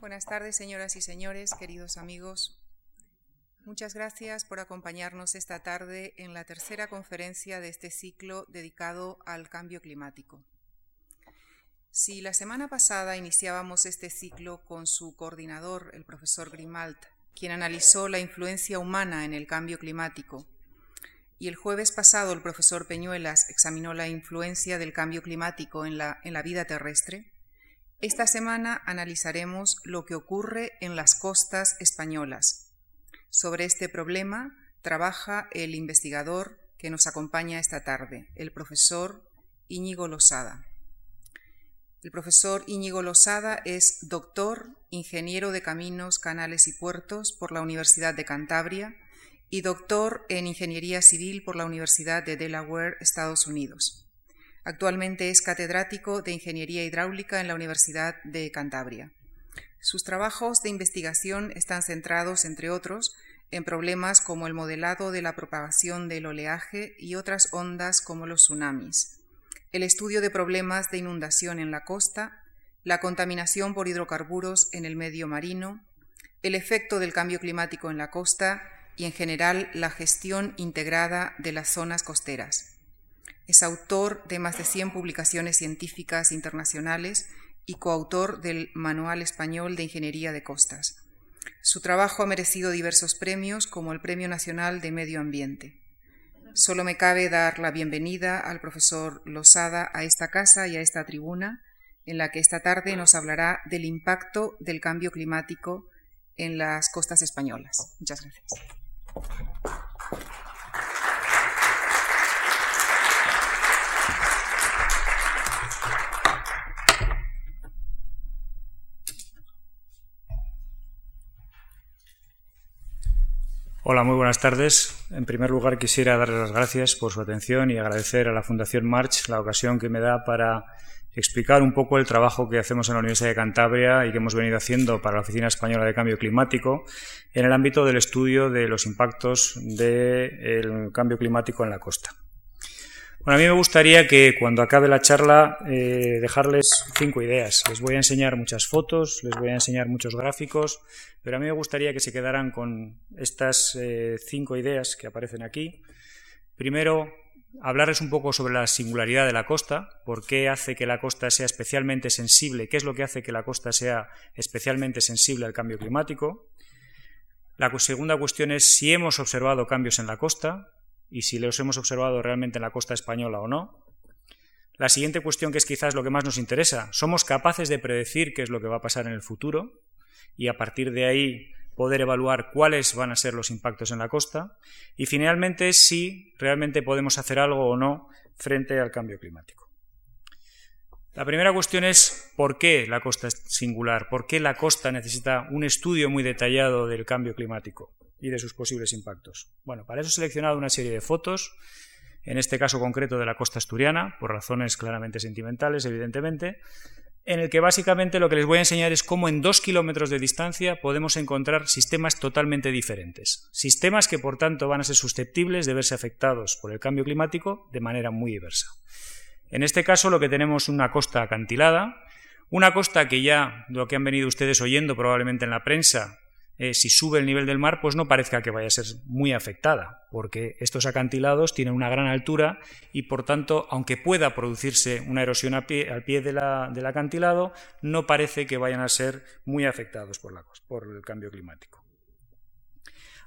Buenas tardes, señoras y señores, queridos amigos. Muchas gracias por acompañarnos esta tarde en la tercera conferencia de este ciclo dedicado al cambio climático. Si la semana pasada iniciábamos este ciclo con su coordinador, el profesor Grimald, quien analizó la influencia humana en el cambio climático, y el jueves pasado el profesor Peñuelas examinó la influencia del cambio climático en la, en la vida terrestre, esta semana analizaremos lo que ocurre en las costas españolas. Sobre este problema trabaja el investigador que nos acompaña esta tarde, el profesor Íñigo Losada. El profesor Íñigo Losada es doctor, ingeniero de caminos, canales y puertos por la Universidad de Cantabria y doctor en ingeniería civil por la Universidad de Delaware, Estados Unidos. Actualmente es catedrático de Ingeniería Hidráulica en la Universidad de Cantabria. Sus trabajos de investigación están centrados, entre otros, en problemas como el modelado de la propagación del oleaje y otras ondas como los tsunamis, el estudio de problemas de inundación en la costa, la contaminación por hidrocarburos en el medio marino, el efecto del cambio climático en la costa y, en general, la gestión integrada de las zonas costeras. Es autor de más de 100 publicaciones científicas internacionales y coautor del Manual Español de Ingeniería de Costas. Su trabajo ha merecido diversos premios, como el Premio Nacional de Medio Ambiente. Solo me cabe dar la bienvenida al profesor Losada a esta casa y a esta tribuna, en la que esta tarde nos hablará del impacto del cambio climático en las costas españolas. Muchas gracias. Hola, muy buenas tardes. En primer lugar, quisiera darles las gracias por su atención y agradecer a la Fundación March la ocasión que me da para explicar un poco el trabajo que hacemos en la Universidad de Cantabria y que hemos venido haciendo para la Oficina Española de Cambio Climático en el ámbito del estudio de los impactos del cambio climático en la costa. Bueno, a mí me gustaría que cuando acabe la charla eh, dejarles cinco ideas. Les voy a enseñar muchas fotos, les voy a enseñar muchos gráficos, pero a mí me gustaría que se quedaran con estas eh, cinco ideas que aparecen aquí. Primero, hablarles un poco sobre la singularidad de la costa, por qué hace que la costa sea especialmente sensible, qué es lo que hace que la costa sea especialmente sensible al cambio climático. La segunda cuestión es si hemos observado cambios en la costa, y si los hemos observado realmente en la costa española o no. La siguiente cuestión, que es quizás lo que más nos interesa, ¿somos capaces de predecir qué es lo que va a pasar en el futuro? Y a partir de ahí poder evaluar cuáles van a ser los impactos en la costa. Y finalmente, si realmente podemos hacer algo o no frente al cambio climático. La primera cuestión es por qué la costa es singular, por qué la costa necesita un estudio muy detallado del cambio climático y de sus posibles impactos. Bueno, para eso he seleccionado una serie de fotos, en este caso concreto de la costa asturiana, por razones claramente sentimentales, evidentemente, en el que básicamente lo que les voy a enseñar es cómo en dos kilómetros de distancia podemos encontrar sistemas totalmente diferentes. Sistemas que, por tanto, van a ser susceptibles de verse afectados por el cambio climático de manera muy diversa. En este caso lo que tenemos es una costa acantilada, una costa que ya, lo que han venido ustedes oyendo probablemente en la prensa, eh, si sube el nivel del mar, pues no parezca que vaya a ser muy afectada, porque estos acantilados tienen una gran altura y, por tanto, aunque pueda producirse una erosión al pie, del acantilado, no parece que vayan a ser muy afectados por, por el cambio climático.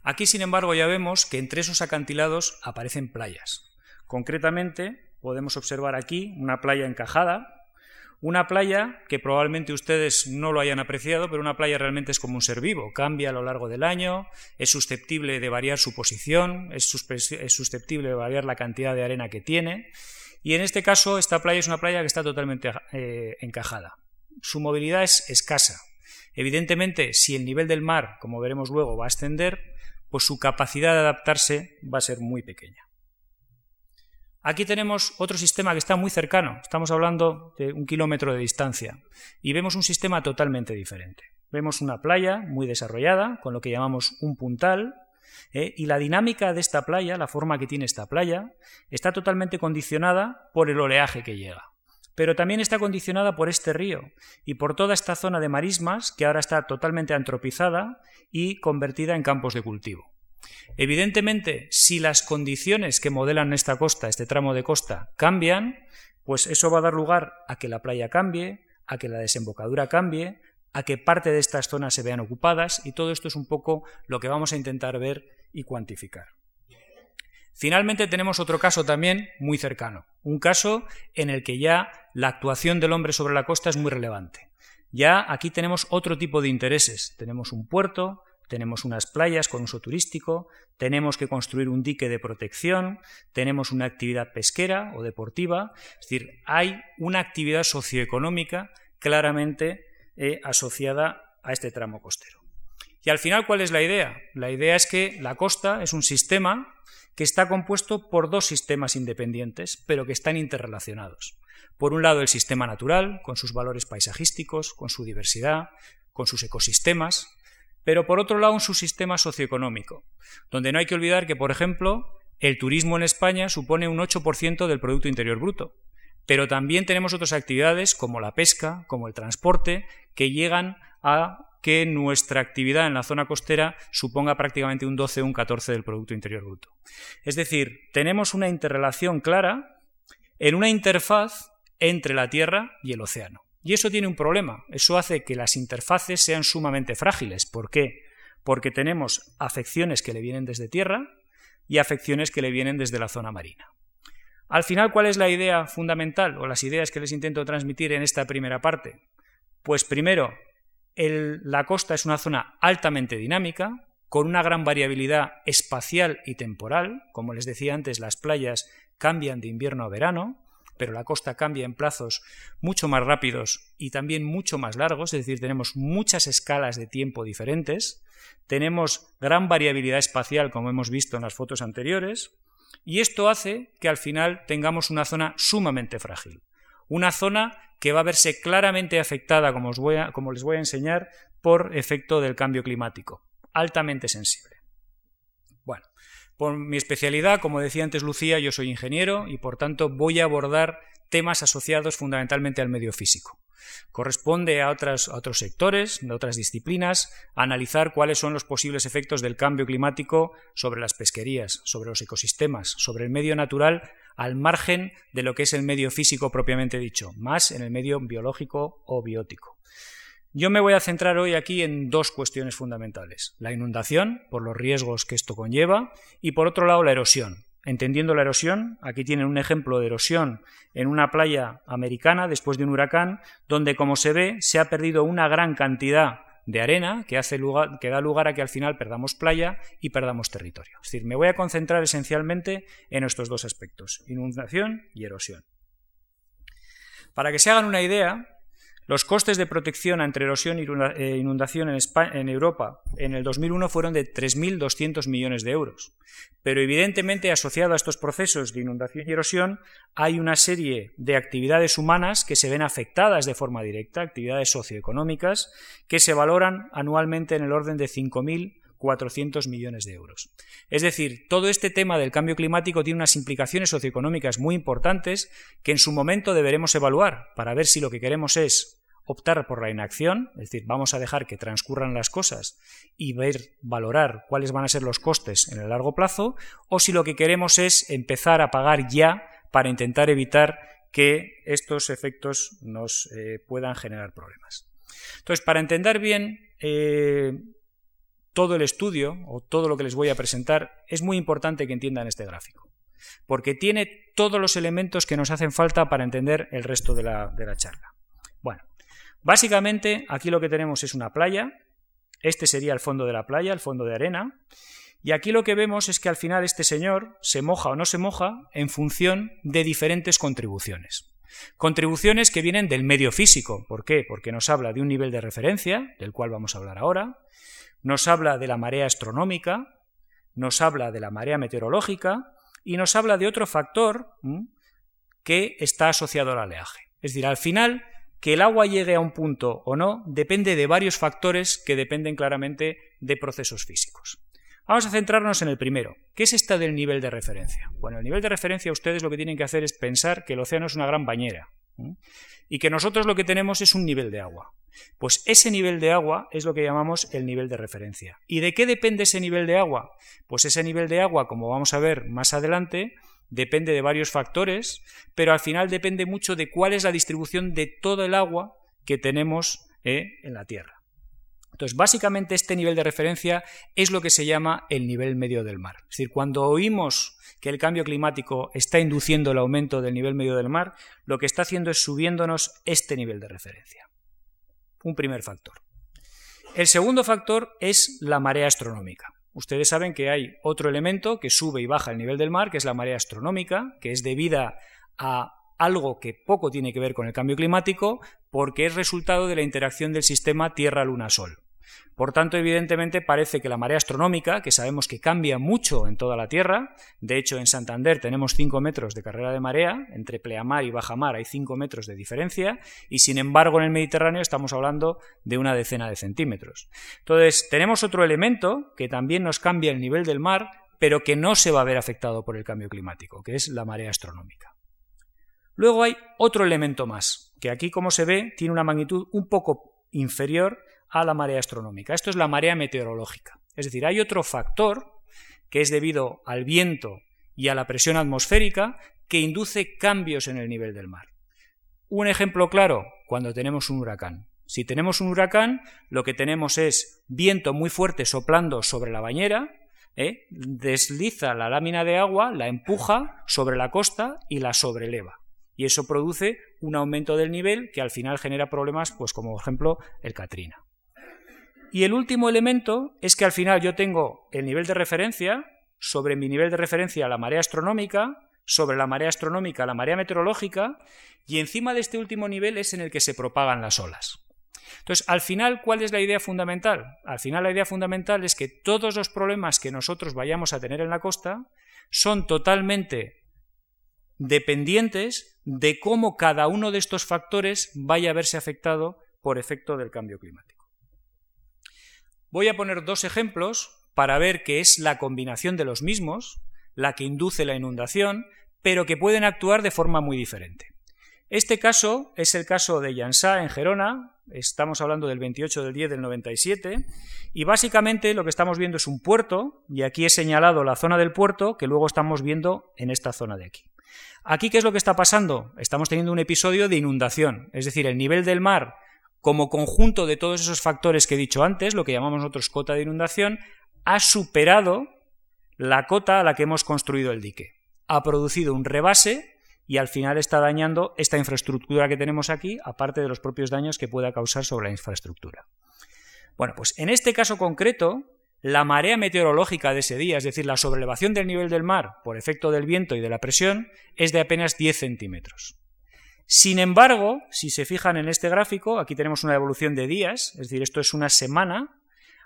Aquí, sin embargo, ya vemos que entre esos acantilados aparecen playas. Concretamente, podemos observar aquí una playa encajada, una playa que probablemente ustedes no lo hayan apreciado, pero una playa realmente es como un ser vivo, cambia a lo largo del año, es susceptible de variar su posición, es, susceptible de variar la cantidad de arena que tiene, y en este caso esta playa es una playa que está totalmente eh, encajada. Su movilidad es escasa. Evidentemente, si el nivel del mar, como veremos luego, va a ascender, pues su capacidad de adaptarse va a ser muy pequeña. Aquí tenemos otro sistema que está muy cercano, estamos hablando de un kilómetro de distancia, y vemos un sistema totalmente diferente. Vemos una playa muy desarrollada, con lo que llamamos un puntal, ¿eh? y la dinámica de esta playa, la forma que tiene esta playa, está totalmente condicionada por el oleaje que llega. pero también está condicionada por este río y por toda esta zona de marismas que ahora está totalmente antropizada y convertida en campos de cultivo. Evidentemente, si las condiciones que modelan esta costa, este tramo de costa, cambian, pues eso va a dar lugar a que la playa cambie, a que la desembocadura cambie, a que parte de estas zonas se vean ocupadas y todo esto es un poco lo que vamos a intentar ver y cuantificar. Finalmente tenemos otro caso también muy cercano, un caso en el que ya la actuación del hombre sobre la costa es muy relevante. Ya aquí tenemos otro tipo de intereses. Tenemos un puerto, tenemos unas playas con uso turístico, tenemos que construir un dique de protección, tenemos una actividad pesquera o deportiva, es decir, hay una actividad socioeconómica claramente eh, asociada a este tramo costero. Y al final, ¿cuál es la idea? La idea es que la costa es un sistema que está compuesto por dos sistemas independientes, pero que están interrelacionados. Por un lado, el sistema natural, con sus valores paisajísticos, con su diversidad, con sus ecosistemas, pero por otro lado, un subsistema socioeconómico, donde no hay que olvidar que, por ejemplo, el turismo en España supone un 8% del Producto Interior Bruto, pero también tenemos otras actividades como la pesca, como el transporte, que llegan a que nuestra actividad en la zona costera suponga prácticamente un 12 o un 14 del Producto Interior Bruto. Es decir, tenemos una interrelación clara en una interfaz entre la Tierra y el océano. Y eso tiene un problema. Eso hace que las interfaces sean sumamente frágiles. ¿Por qué? Porque tenemos afecciones que le vienen desde tierra y afecciones que le vienen desde la zona marina. Al final, ¿cuál es la idea fundamental o las ideas que les intento transmitir en esta primera parte? Pues primero, la costa es una zona altamente dinámica, con una gran variabilidad espacial y temporal. Como les decía antes, las playas cambian de invierno a verano, pero la costa cambia en plazos mucho más rápidos y también mucho más largos, es decir, tenemos muchas escalas de tiempo diferentes, tenemos gran variabilidad espacial, como hemos visto en las fotos anteriores, y esto hace que al final tengamos una zona sumamente frágil, una zona que va a verse claramente afectada, como, como les voy a enseñar, por efecto del cambio climático, altamente sensible. Bueno, por mi especialidad, como decía antes Lucía, yo soy ingeniero y por tanto voy a abordar temas asociados fundamentalmente al medio físico. Corresponde a, a otros sectores, de otras disciplinas, analizar cuáles son los posibles efectos del cambio climático sobre las pesquerías, sobre los ecosistemas, sobre el medio natural, al margen de lo que es el medio físico propiamente dicho, más en el medio biológico o biótico. Yo me voy a centrar hoy aquí en dos cuestiones fundamentales. La inundación, por los riesgos que esto conlleva, y por otro lado la erosión, Entendiendo la erosión, aquí tienen un ejemplo de erosión en una playa americana después de un huracán, donde como se ve se ha perdido una gran cantidad de arena que, hace lugar, que da lugar a que al final perdamos playa y perdamos territorio. Es decir, me voy a concentrar esencialmente en estos dos aspectos, inundación y erosión. Para que se hagan una idea, los costes de protección entre erosión e inundación en, en Europa en el 2001 fueron de 3.200 millones de euros. Pero evidentemente asociado a estos procesos de inundación y erosión hay una serie de actividades humanas que se ven afectadas de forma directa, actividades socioeconómicas, que se valoran anualmente en el orden de 5.400 millones de euros. Es decir, todo este tema del cambio climático tiene unas implicaciones socioeconómicas muy importantes que en su momento deberemos evaluar para ver si lo que queremos es optar por la inacción, es decir, vamos a dejar que transcurran las cosas y ver, valorar cuáles van a ser los costes en el largo plazo, o si lo que queremos es empezar a pagar ya para intentar evitar que estos efectos nos eh, puedan generar problemas. Entonces, para entender bien eh, todo el estudio o todo lo que les voy a presentar, es muy importante que entiendan este gráfico, porque tiene todos los elementos que nos hacen falta para entender el resto de la, de la charla. Bueno, Básicamente, aquí lo que tenemos es una playa, este sería el fondo de la playa, el fondo de arena, y aquí lo que vemos es que al final este señor se moja o no se moja en función de diferentes contribuciones. Contribuciones que vienen del medio físico. ¿Por qué? Porque nos habla de un nivel de referencia, del cual vamos a hablar ahora, nos habla de la marea astronómica, nos habla de la marea meteorológica y nos habla de otro factor que está asociado al oleaje. Es decir, al final que el agua llegue a un punto o no depende de varios factores que dependen claramente de procesos físicos. Vamos a centrarnos en el primero. ¿Qué es esta del nivel de referencia? Bueno, el nivel de referencia ustedes lo que tienen que hacer es pensar que el océano es una gran bañera. Y que nosotros lo que tenemos es un nivel de agua. Pues ese nivel de agua es lo que llamamos el nivel de referencia. ¿Y de qué depende ese nivel de agua? Pues ese nivel de agua, como vamos a ver más adelante, depende de varios factores, pero al final depende mucho de cuál es la distribución de todo el agua que tenemos eh, en la Tierra. Entonces, básicamente este nivel de referencia es lo que se llama el nivel medio del mar. Es decir, cuando oímos que el cambio climático está induciendo el aumento del nivel medio del mar, lo que está haciendo es subiéndonos este nivel de referencia. Un primer factor. El segundo factor es la marea astronómica. Ustedes saben que hay otro elemento que sube y baja el nivel del mar, que es la marea astronómica, que es debida a algo que poco tiene que ver con el cambio climático, porque es resultado de la interacción del sistema Tierra-Luna-Sol. Por tanto, evidentemente parece que la marea astronómica, que sabemos que cambia mucho en toda la Tierra, de hecho en Santander tenemos 5 metros de carrera de marea, entre pleamar y bajamar hay 5 metros de diferencia, y sin embargo en el Mediterráneo estamos hablando de una decena de centímetros. Entonces, tenemos otro elemento que también nos cambia el nivel del mar, pero que no se va a ver afectado por el cambio climático, que es la marea astronómica. Luego hay otro elemento más, que aquí, como se ve, tiene una magnitud un poco inferior a la marea astronómica. Esto es la marea meteorológica. Es decir, hay otro factor que es debido al viento y a la presión atmosférica que induce cambios en el nivel del mar. Un ejemplo claro, cuando tenemos un huracán. Si tenemos un huracán, lo que tenemos es viento muy fuerte soplando sobre la bañera, ¿eh? desliza la lámina de agua, la empuja sobre la costa y la sobreleva. Y eso produce un aumento del nivel que al final genera problemas, pues como ejemplo el Katrina. Y el último elemento es que al final yo tengo el nivel de referencia, sobre mi nivel de referencia la marea astronómica, sobre la marea astronómica la marea meteorológica, y encima de este último nivel es en el que se propagan las olas. Entonces, al final, ¿cuál es la idea fundamental? Al final la idea fundamental es que todos los problemas que nosotros vayamos a tener en la costa son totalmente dependientes de cómo cada uno de estos factores vaya a verse afectado por efecto del cambio climático. Voy a poner dos ejemplos para ver que es la combinación de los mismos la que induce la inundación, pero que pueden actuar de forma muy diferente. Este caso es el caso de Llansá en Gerona, estamos hablando del 28 del 10 del 97, y básicamente lo que estamos viendo es un puerto, y aquí he señalado la zona del puerto que luego estamos viendo en esta zona de aquí. Aquí, ¿qué es lo que está pasando? Estamos teniendo un episodio de inundación, es decir, el nivel del mar como conjunto de todos esos factores que he dicho antes, lo que llamamos nosotros cota de inundación, ha superado la cota a la que hemos construido el dique. Ha producido un rebase y al final está dañando esta infraestructura que tenemos aquí, aparte de los propios daños que pueda causar sobre la infraestructura. Bueno, pues en este caso concreto, la marea meteorológica de ese día, es decir, la sobrelevación del nivel del mar por efecto del viento y de la presión, es de apenas 10 centímetros. Sin embargo, si se fijan en este gráfico, aquí tenemos una evolución de días, es decir, esto es una semana.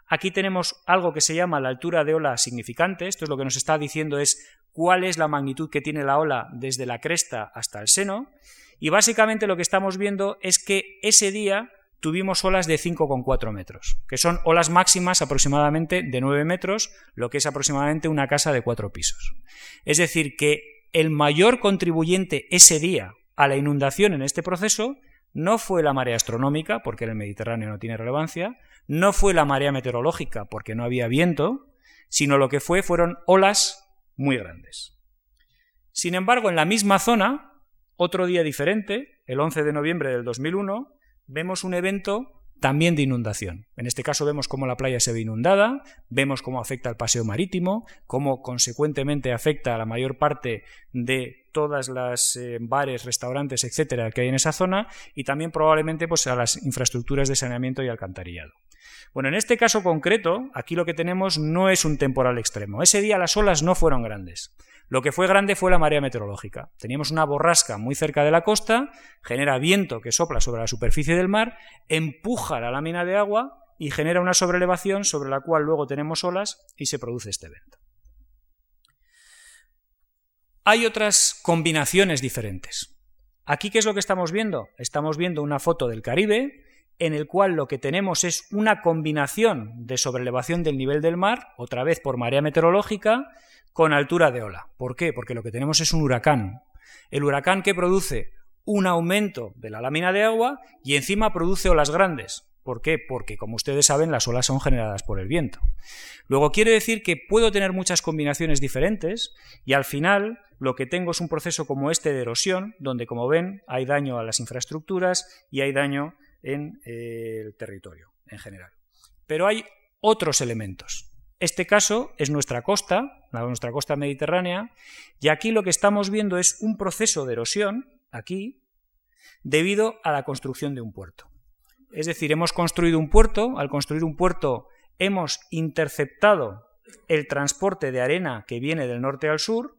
Aquí tenemos algo que se llama la altura de ola significante. Esto es lo que nos está diciendo es cuál es la magnitud que tiene la ola desde la cresta hasta el seno. Y básicamente lo que estamos viendo es que ese día tuvimos olas de 5,4 metros, que son olas máximas aproximadamente de 9 metros, lo que es aproximadamente una casa de cuatro pisos. Es decir, que el mayor contribuyente ese día a la inundación en este proceso no fue la marea astronómica, porque en el Mediterráneo no tiene relevancia, no fue la marea meteorológica, porque no había viento, sino lo que fue fueron olas muy grandes. Sin embargo, en la misma zona, otro día diferente, el 11 de noviembre del 2001, vemos un evento también de inundación. En este caso vemos cómo la playa se ve inundada, vemos cómo afecta al paseo marítimo, cómo consecuentemente afecta a la mayor parte de todas las eh, bares, restaurantes, etcétera, que hay en esa zona y también probablemente pues, a las infraestructuras de saneamiento y alcantarillado. Bueno, en este caso concreto, aquí lo que tenemos no es un temporal extremo. Ese día las olas no fueron grandes. Lo que fue grande fue la marea meteorológica. Teníamos una borrasca muy cerca de la costa, genera viento que sopla sobre la superficie del mar, empuja la lámina de agua y genera una sobrelevación sobre la cual luego tenemos olas y se produce este evento. Hay otras combinaciones diferentes. Aquí, ¿qué es lo que estamos viendo? Estamos viendo una foto del Caribe en el cual lo que tenemos es una combinación de sobrelevación del nivel del mar, otra vez por marea meteorológica, con altura de ola. ¿Por qué? Porque lo que tenemos es un huracán. El huracán que produce un aumento de la lámina de agua y encima produce olas grandes. ¿Por qué? Porque, como ustedes saben, las olas son generadas por el viento. Luego quiere decir que puedo tener muchas combinaciones diferentes y al final lo que tengo es un proceso como este de erosión, donde, como ven, hay daño a las infraestructuras y hay daño en eh, el territorio en general. Pero hay otros elementos. Este caso es nuestra costa, nuestra costa mediterránea, y aquí lo que estamos viendo es un proceso de erosión, aquí, debido a la construcción de un puerto. Es decir, hemos construido un puerto, al construir un puerto hemos interceptado el transporte de arena que viene del norte al sur,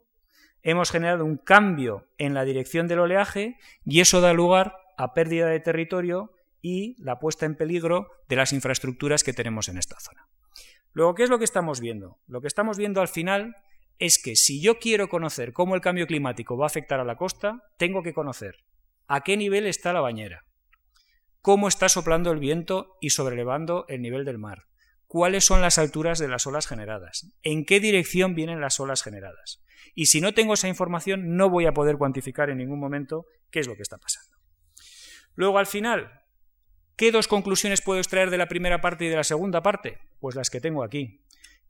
hemos generado un cambio en la dirección del oleaje y eso da lugar a pérdida de territorio y la puesta en peligro de las infraestructuras que tenemos en esta zona. Luego, ¿qué es lo que estamos viendo? Lo que estamos viendo al final es que si yo quiero conocer cómo el cambio climático va a afectar a la costa, tengo que conocer a qué nivel está la bañera, cómo está soplando el viento y sobrelevando el nivel del mar, cuáles son las alturas de las olas generadas, en qué dirección vienen las olas generadas. Y si no tengo esa información, no voy a poder cuantificar en ningún momento qué es lo que está pasando. Luego, al final, ¿qué dos conclusiones puedo extraer de la primera parte y de la segunda parte? Pues las que tengo aquí.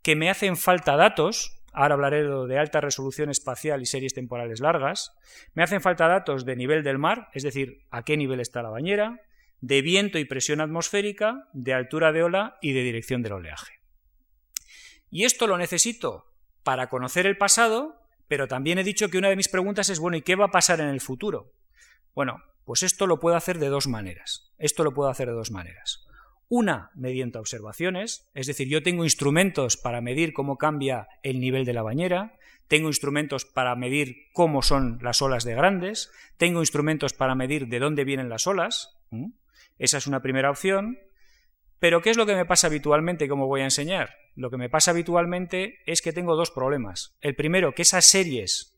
Que me hacen falta datos, ahora hablaré de alta resolución espacial y series temporales largas, me hacen falta datos de nivel del mar, es decir, a qué nivel está la bañera, de viento y presión atmosférica, de altura de ola y de dirección del oleaje. Y esto lo necesito para conocer el pasado, pero también he dicho que una de mis preguntas es, bueno, ¿y qué va a pasar en el futuro? Bueno, pues esto lo puedo hacer de dos maneras. Esto lo puedo hacer de dos maneras. Una, mediante observaciones, es decir, yo tengo instrumentos para medir cómo cambia el nivel de la bañera, tengo instrumentos para medir cómo son las olas de grandes, tengo instrumentos para medir de dónde vienen las olas, esa es una primera opción. Pero ¿qué es lo que me pasa habitualmente y cómo voy a enseñar? Lo que me pasa habitualmente es que tengo dos problemas. El primero, que esas series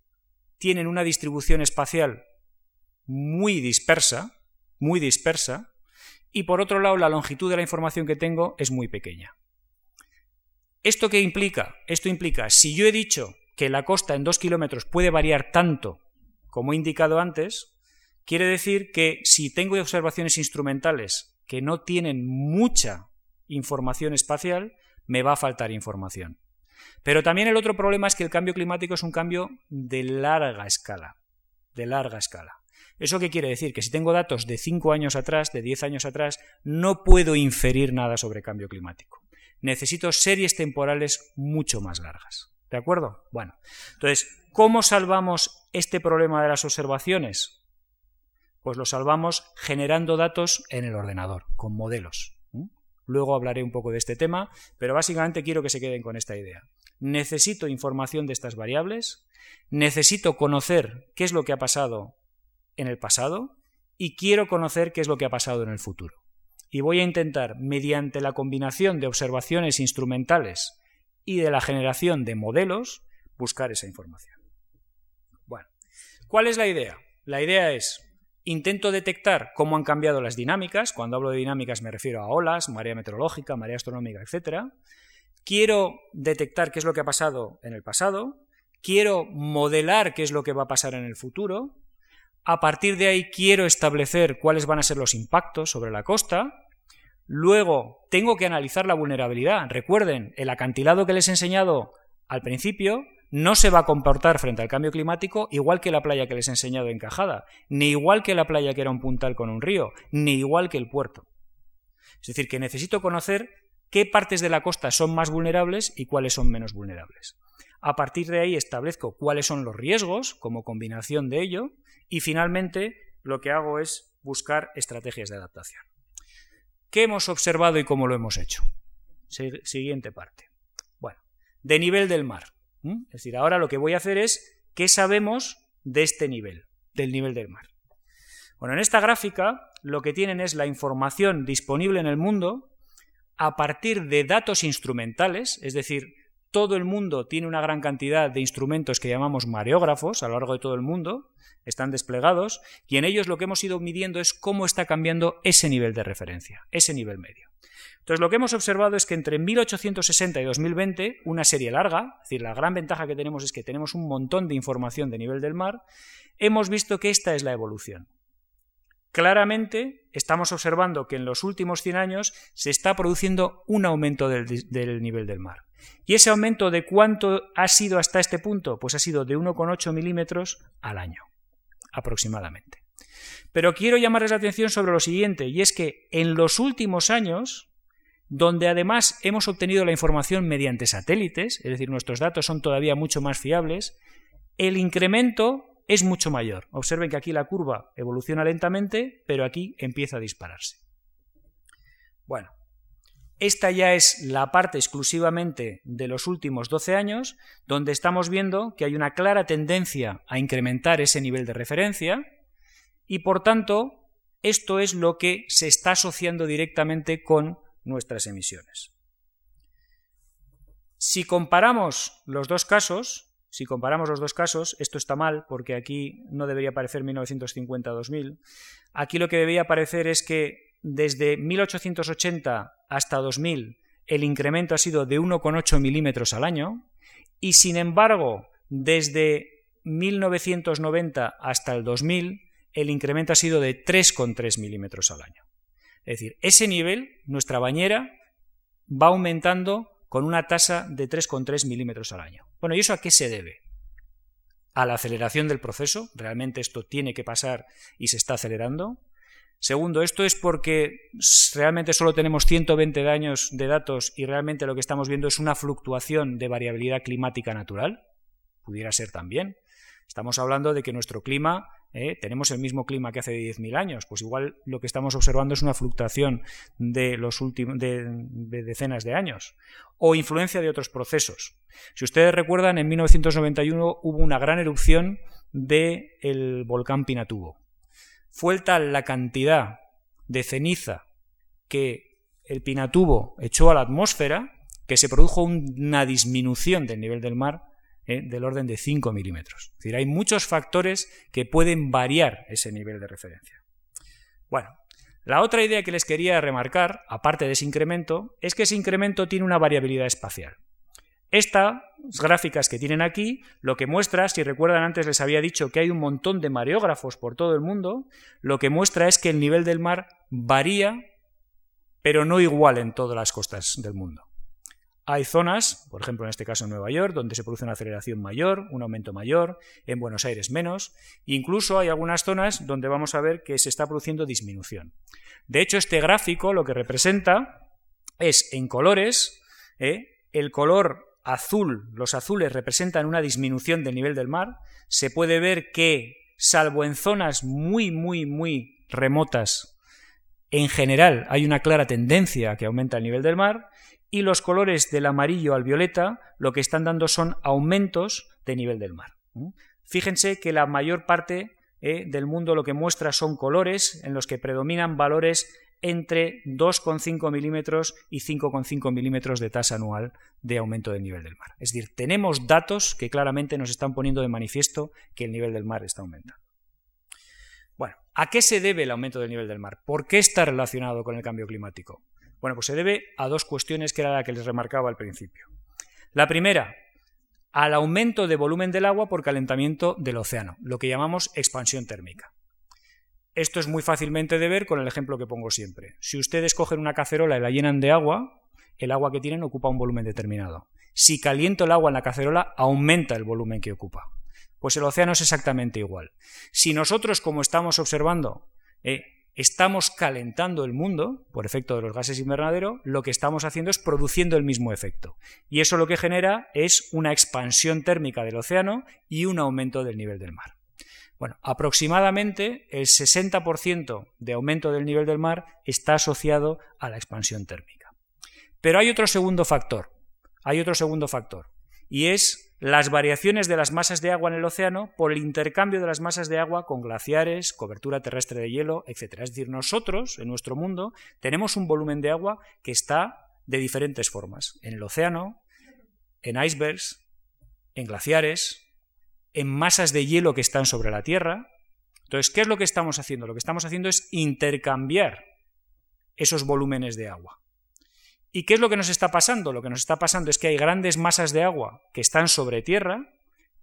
tienen una distribución espacial muy dispersa, muy dispersa, y por otro lado la longitud de la información que tengo es muy pequeña. ¿Esto qué implica? Esto implica, si yo he dicho que la costa en dos kilómetros puede variar tanto como he indicado antes, Quiere decir que si tengo observaciones instrumentales que no tienen mucha información espacial, me va a faltar información. Pero también el otro problema es que el cambio climático es un cambio de larga escala, de larga escala. ¿Eso qué quiere decir? Que si tengo datos de 5 años atrás, de 10 años atrás, no puedo inferir nada sobre cambio climático. Necesito series temporales mucho más largas. ¿De acuerdo? Bueno, entonces, ¿cómo salvamos este problema de las observaciones? Pues lo salvamos generando datos en el ordenador, con modelos. Luego hablaré un poco de este tema, pero básicamente quiero que se queden con esta idea. Necesito información de estas variables, necesito conocer qué es lo que ha pasado en el pasado y quiero conocer qué es lo que ha pasado en el futuro. Y voy a intentar, mediante la combinación de observaciones instrumentales y de la generación de modelos, buscar esa información. Bueno, ¿cuál es la idea? La idea es Intento detectar cómo han cambiado las dinámicas. Cuando hablo de dinámicas me refiero a olas, marea meteorológica, marea astronómica, etc. Quiero detectar qué es lo que ha pasado en el pasado. Quiero modelar qué es lo que va a pasar en el futuro. A partir de ahí quiero establecer cuáles van a ser los impactos sobre la costa. Luego tengo que analizar la vulnerabilidad. Recuerden, el acantilado que les he enseñado al principio no se va a comportar frente al cambio climático igual que la playa que les he enseñado encajada, ni igual que la playa que era un puntal con un río, ni igual que el puerto. Es decir, que necesito conocer qué partes de la costa son más vulnerables y cuáles son menos vulnerables. A partir de ahí establezco cuáles son los riesgos como combinación de ello y finalmente lo que hago es buscar estrategias de adaptación. ¿Qué hemos observado y cómo lo hemos hecho? Siguiente parte. Bueno, de nivel del mar. Es decir, ahora lo que voy a hacer es qué sabemos de este nivel, del nivel del mar. Bueno, en esta gráfica lo que tienen es la información disponible en el mundo a partir de datos instrumentales, es decir, todo el mundo tiene una gran cantidad de instrumentos que llamamos mareógrafos a lo largo de todo el mundo, están desplegados, y en ellos lo que hemos ido midiendo es cómo está cambiando ese nivel de referencia, ese nivel medio. Entonces, lo que hemos observado es que entre 1860 y 2020, una serie larga, es decir, la gran ventaja que tenemos es que tenemos un montón de información de nivel del mar, hemos visto que esta es la evolución. claramente estamos observando que en los últimos 100 años se está produciendo un aumento del, del, nivel del mar. ¿Y ese aumento de cuánto ha sido hasta este punto? Pues ha sido de 1,8 milímetros al año, aproximadamente. Pero quiero llamarles la atención sobre lo siguiente, y es que en los últimos años, donde además hemos obtenido la información mediante satélites, es decir, nuestros datos son todavía mucho más fiables, el incremento es mucho mayor. Observen que aquí la curva evoluciona lentamente, pero aquí empieza a dispararse. Bueno, esta ya es la parte exclusivamente de los últimos 12 años, donde estamos viendo que hay una clara tendencia a incrementar ese nivel de referencia y, por tanto, esto es lo que se está asociando directamente con nuestras emisiones. Si comparamos los dos casos, si comparamos los dos casos, esto está mal porque aquí no debería aparecer 1950-2000. Aquí lo que debería aparecer es que desde 1880 hasta 2000 el incremento ha sido de 1,8 milímetros al año y sin embargo desde 1990 hasta el 2000 el incremento ha sido de 3,3 milímetros al año. Es decir, ese nivel, nuestra bañera, va aumentando con una tasa de 3,3 milímetros al año. Bueno, ¿y eso a qué se debe? A la aceleración del proceso, realmente esto tiene que pasar y se está acelerando. Segundo, esto es porque realmente solo tenemos 120 años de datos y realmente lo que estamos viendo es una fluctuación de variabilidad climática natural. Pudiera ser también. Estamos hablando de que nuestro clima ¿eh? tenemos el mismo clima que hace 10.000 años, pues igual lo que estamos observando es una fluctuación de, los decenas de años, o influencia de otros procesos. Si ustedes recuerdan, en 1991 hubo una gran erupción del volcán Pinatubo. Fue la cantidad de ceniza que el Pinatubo echó a la atmósfera que se produjo una disminución del nivel del mar ¿eh? del orden de 5 milímetros. Es decir, hay muchos factores que pueden variar ese nivel de referencia. Bueno, la otra idea que les quería remarcar, aparte de ese incremento, es que ese incremento tiene una variabilidad espacial. Estas gráficas que tienen aquí lo que muestra, si recuerdan antes les había dicho que hay un montón de mareógrafos por todo el mundo, lo que muestra es que el nivel del mar varía, pero no igual en todas las costas del mundo. Hay zonas, por ejemplo en este caso en Nueva York, donde se produce una aceleración mayor, un aumento mayor, en Buenos Aires menos, incluso hay algunas zonas donde vamos a ver que se está produciendo disminución. De hecho, este gráfico lo que representa es en colores, ¿eh? el color azul, los azules representan una disminución del nivel del mar, se puede ver que, salvo en zonas muy, muy, muy remotas, en general hay una clara tendencia a que aumenta el nivel del mar, y los colores del amarillo al violeta lo que están dando son aumentos de nivel del mar. Fíjense que la mayor parte eh, del mundo lo que muestra son colores en los que predominan valores entre 2,5 milímetros y 5,5 milímetros de tasa anual de aumento del nivel del mar. Es decir, tenemos datos que claramente nos están poniendo de manifiesto que el nivel del mar está aumentando. Bueno, ¿a qué se debe el aumento del nivel del mar? ¿Por qué está relacionado con el cambio climático? Bueno, pues se debe a dos cuestiones que era la que les remarcaba al principio. La primera, al aumento de volumen del agua por calentamiento del océano, lo que llamamos expansión térmica. Esto es muy fácilmente de ver con el ejemplo que pongo siempre. Si ustedes cogen una cacerola y la llenan de agua, el agua que tienen ocupa un volumen determinado. Si caliento el agua en la cacerola, aumenta el volumen que ocupa. Pues el océano es exactamente igual. Si nosotros, como estamos observando, eh, estamos calentando el mundo por efecto de los gases invernadero, lo que estamos haciendo es produciendo el mismo efecto. Y eso lo que genera es una expansión térmica del océano y un aumento del nivel del mar. Bueno, aproximadamente el 60% de aumento del nivel del mar está asociado a la expansión térmica. Pero hay otro segundo factor, hay otro segundo factor, y es las variaciones de las masas de agua en el océano por el intercambio de las masas de agua con glaciares, cobertura terrestre de hielo, etc. Es decir, nosotros, en nuestro mundo, tenemos un volumen de agua que está de diferentes formas. En el océano, en icebergs, en glaciares, en masas de hielo que están sobre la Tierra. Entonces, ¿qué es lo que estamos haciendo? Lo que estamos haciendo es intercambiar esos volúmenes de agua. ¿Y qué es lo que nos está pasando? Lo que nos está pasando es que hay grandes masas de agua que están sobre tierra,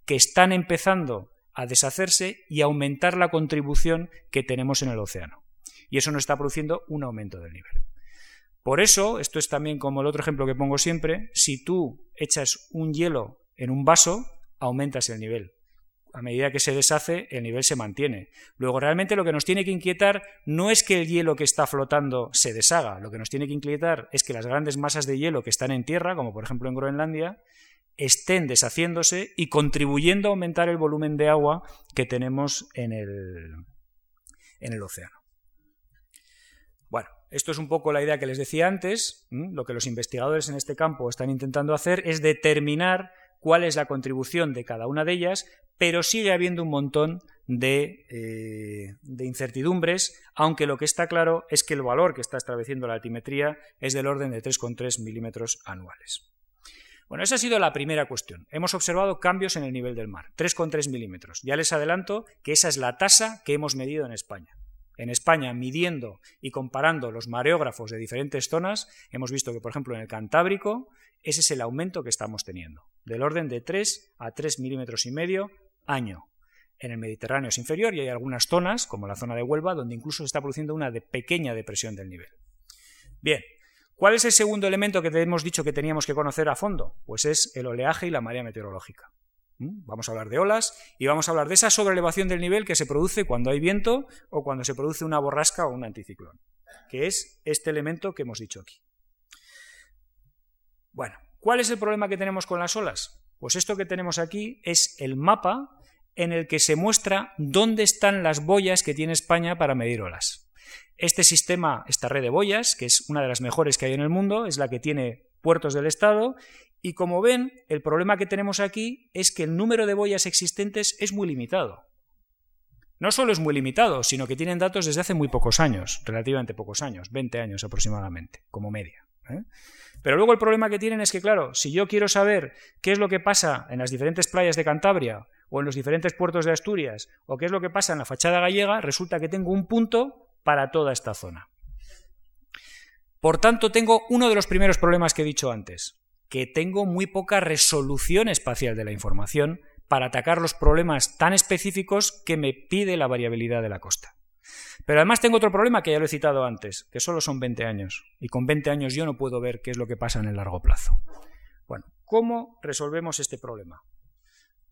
que están empezando a deshacerse y aumentar la contribución que tenemos en el océano. Y eso nos está produciendo un aumento del nivel. Por eso, esto es también como el otro ejemplo que pongo siempre, si tú echas un hielo en un vaso, aumentas el nivel. A medida que se deshace, el nivel se mantiene. Luego, realmente lo que nos tiene que inquietar no es que el hielo que está flotando se deshaga, lo que nos tiene que inquietar es que las grandes masas de hielo que están en tierra, como por ejemplo en Groenlandia, estén deshaciéndose y contribuyendo a aumentar el volumen de agua que tenemos en el, en el océano. Bueno, esto es un poco la idea que les decía antes. Lo que los investigadores en este campo están intentando hacer es determinar cuál es la contribución de cada una de ellas, pero sigue habiendo un montón de, eh, de, incertidumbres, aunque lo que está claro es que el valor que está estableciendo la altimetría es del orden de 3,3 milímetros anuales. Bueno, esa ha sido la primera cuestión. Hemos observado cambios en el nivel del mar, 3,3 milímetros. Ya les adelanto que esa es la tasa que hemos medido en España en España midiendo y comparando los mareógrafos de diferentes zonas, hemos visto que, por ejemplo, en el Cantábrico, ese es el aumento que estamos teniendo, del orden de 3 a 3 milímetros y medio año. En el Mediterráneo es inferior y hay algunas zonas, como la zona de Huelva, donde incluso se está produciendo una pequeña depresión del nivel. Bien, ¿cuál es el segundo elemento que te hemos dicho que teníamos que conocer a fondo? Pues es el oleaje y la marea meteorológica. ¿Mm? Vamos a hablar de olas y vamos a hablar de esa sobrelevación del nivel que se produce cuando hay viento o cuando se produce una borrasca o un anticiclón, que es este elemento que hemos dicho aquí. Bueno, ¿cuál es el problema que tenemos con las olas? Pues esto que tenemos aquí es el mapa en el que se muestra dónde están las boyas que tiene España para medir olas. Este sistema, esta red de boyas, que es una de las mejores que hay en el mundo, es la que tiene puertos del Estado y como ven, el problema que tenemos aquí es que el número de boyas existentes es muy limitado. No solo es muy limitado, sino que tienen datos desde hace muy pocos años, relativamente pocos años, 20 años aproximadamente, como media. ¿eh? Pero luego el problema que tienen es que, claro, si yo quiero saber qué es lo que pasa en las diferentes playas de Cantabria o en los diferentes puertos de Asturias o qué es lo que pasa en la fachada gallega, resulta que tengo un punto para toda esta zona. Por tanto, tengo uno de los primeros problemas que he dicho antes que tengo muy poca resolución espacial de la información para atacar los problemas tan específicos que me pide la variabilidad de la costa. Pero además tengo otro problema que ya lo he citado antes, que solo son 20 años, y con 20 años yo no puedo ver qué es lo que pasa en el largo plazo. Bueno, ¿cómo resolvemos este problema?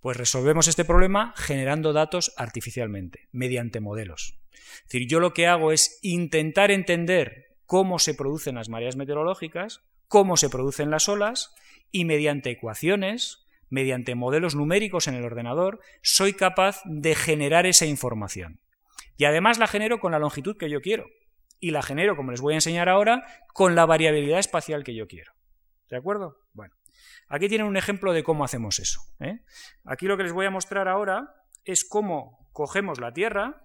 Pues resolvemos este problema generando datos artificialmente, mediante modelos. Es decir, yo lo que hago es intentar entender cómo se producen las mareas meteorológicas, cómo se producen las olas y mediante ecuaciones, mediante modelos numéricos en el ordenador, soy capaz de generar esa información. Y además la genero con la longitud que yo quiero. Y la genero, como les voy a enseñar ahora, con la variabilidad espacial que yo quiero. ¿De acuerdo? Bueno, aquí tienen un ejemplo de cómo hacemos eso. ¿eh? Aquí lo que les voy a mostrar ahora es cómo cogemos la Tierra,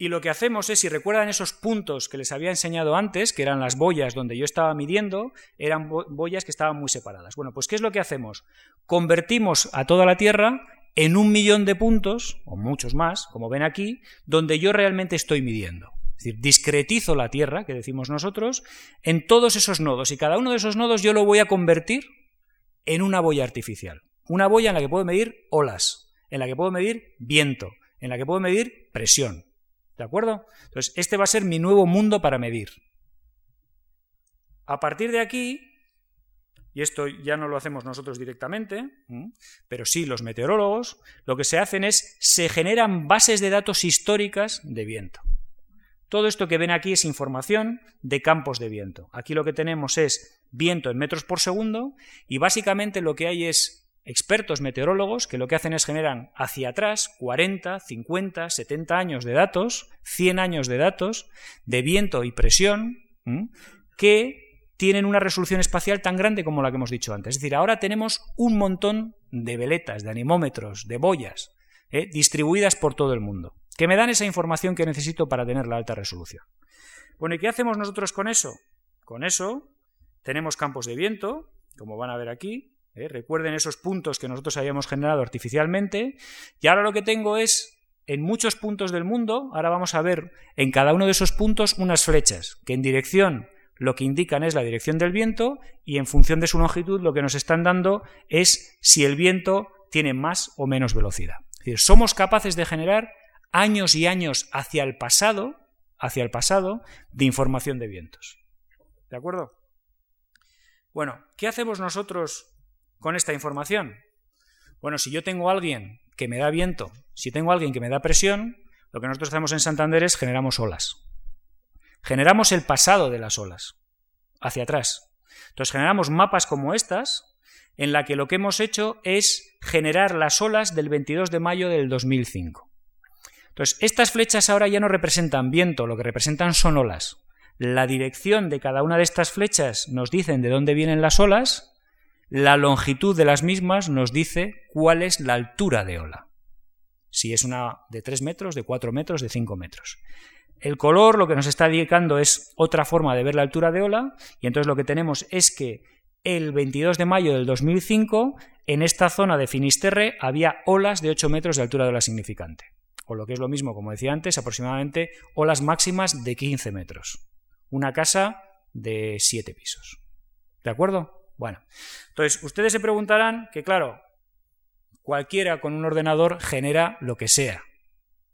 y lo que hacemos es, si recuerdan esos puntos que les había enseñado antes, que eran las boyas donde yo estaba midiendo, eran boyas que estaban muy separadas. Bueno, pues ¿qué es lo que hacemos? Convertimos a toda la Tierra en un millón de puntos, o muchos más, como ven aquí, donde yo realmente estoy midiendo. Es decir, discretizo la Tierra, que decimos nosotros, en todos esos nodos, y cada uno de esos nodos yo lo voy a convertir en una boya artificial. Una boya en la que puedo medir olas, en la que puedo medir viento, en la que puedo medir presión. ¿De acuerdo? Entonces, este va a ser mi nuevo mundo para medir. A partir de aquí, y esto ya no lo hacemos nosotros directamente, pero sí los meteorólogos, lo que se hacen es, se generan bases de datos históricas de viento. Todo esto que ven aquí es información de campos de viento. Aquí lo que tenemos es viento en metros por segundo y básicamente lo que hay es expertos meteorólogos que lo que hacen es generan hacia atrás 40, 50, 70 años de datos, 100 años de datos de viento y presión que tienen una resolución espacial tan grande como la que hemos dicho antes. Es decir, ahora tenemos un montón de veletas, de anemómetros, de boyas, ¿eh? distribuidas por todo el mundo, que me dan esa información que necesito para tener la alta resolución. Bueno, ¿y qué hacemos nosotros con eso? Con eso tenemos campos de viento, como van a ver aquí, ¿eh? Recuerden esos puntos que nosotros habíamos generado artificialmente. Y ahora lo que tengo es, en muchos puntos del mundo, ahora vamos a ver en cada uno de esos puntos unas flechas, que en dirección lo que indican es la dirección del viento y en función de su longitud lo que nos están dando es si el viento tiene más o menos velocidad. Es decir, somos capaces de generar años y años hacia el pasado, hacia el pasado, de información de vientos. ¿De acuerdo? Bueno, ¿qué hacemos nosotros con esta información? Bueno, si yo tengo a alguien que me da viento, si tengo a alguien que me da presión, lo que nosotros hacemos en Santander es generamos olas. Generamos el pasado de las olas, hacia atrás. Entonces generamos mapas como estas, en la que lo que hemos hecho es generar las olas del 22 de mayo del 2005. Entonces, estas flechas ahora ya no representan viento, lo que representan son olas. La dirección de cada una de estas flechas nos dicen de dónde vienen las olas, la longitud de las mismas nos dice cuál es la altura de ola. Si es una de 3 metros, de 4 metros, de 5 metros. El color lo que nos está indicando es otra forma de ver la altura de ola, y entonces lo que tenemos es que el 22 de mayo del 2005, en esta zona de Finisterre había olas de 8 metros de altura de ola significante. O lo que es lo mismo, como decía antes, aproximadamente olas máximas de 15 metros. Una casa de 7 pisos. ¿De acuerdo? Bueno, entonces ustedes se preguntarán que, claro, cualquiera con un ordenador genera lo que sea,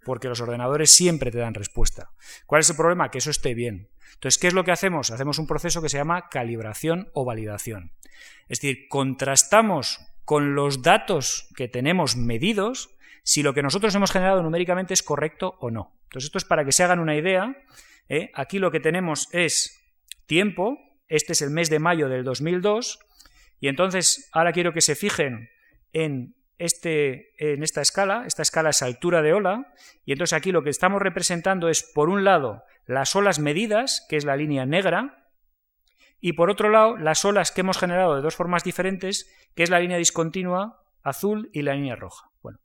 porque los ordenadores siempre te dan respuesta. ¿Cuál es el problema? Que eso esté bien. Entonces, ¿qué es lo que hacemos? Hacemos un proceso que se llama calibración o validación. Es decir, contrastamos con los datos que tenemos medidos si lo que nosotros hemos generado numéricamente es correcto o no. Entonces, esto es para que se hagan una idea. ¿eh? Aquí lo que tenemos es tiempo, este es el mes de mayo del 2002, y entonces ahora quiero que se fijen en, este, en esta escala, esta escala es altura de ola, y entonces aquí lo que estamos representando es, por un lado, las olas medidas, que es la línea negra, y por otro lado, las olas que hemos generado de dos formas diferentes, que es la línea discontinua azul y la línea roja. Bueno,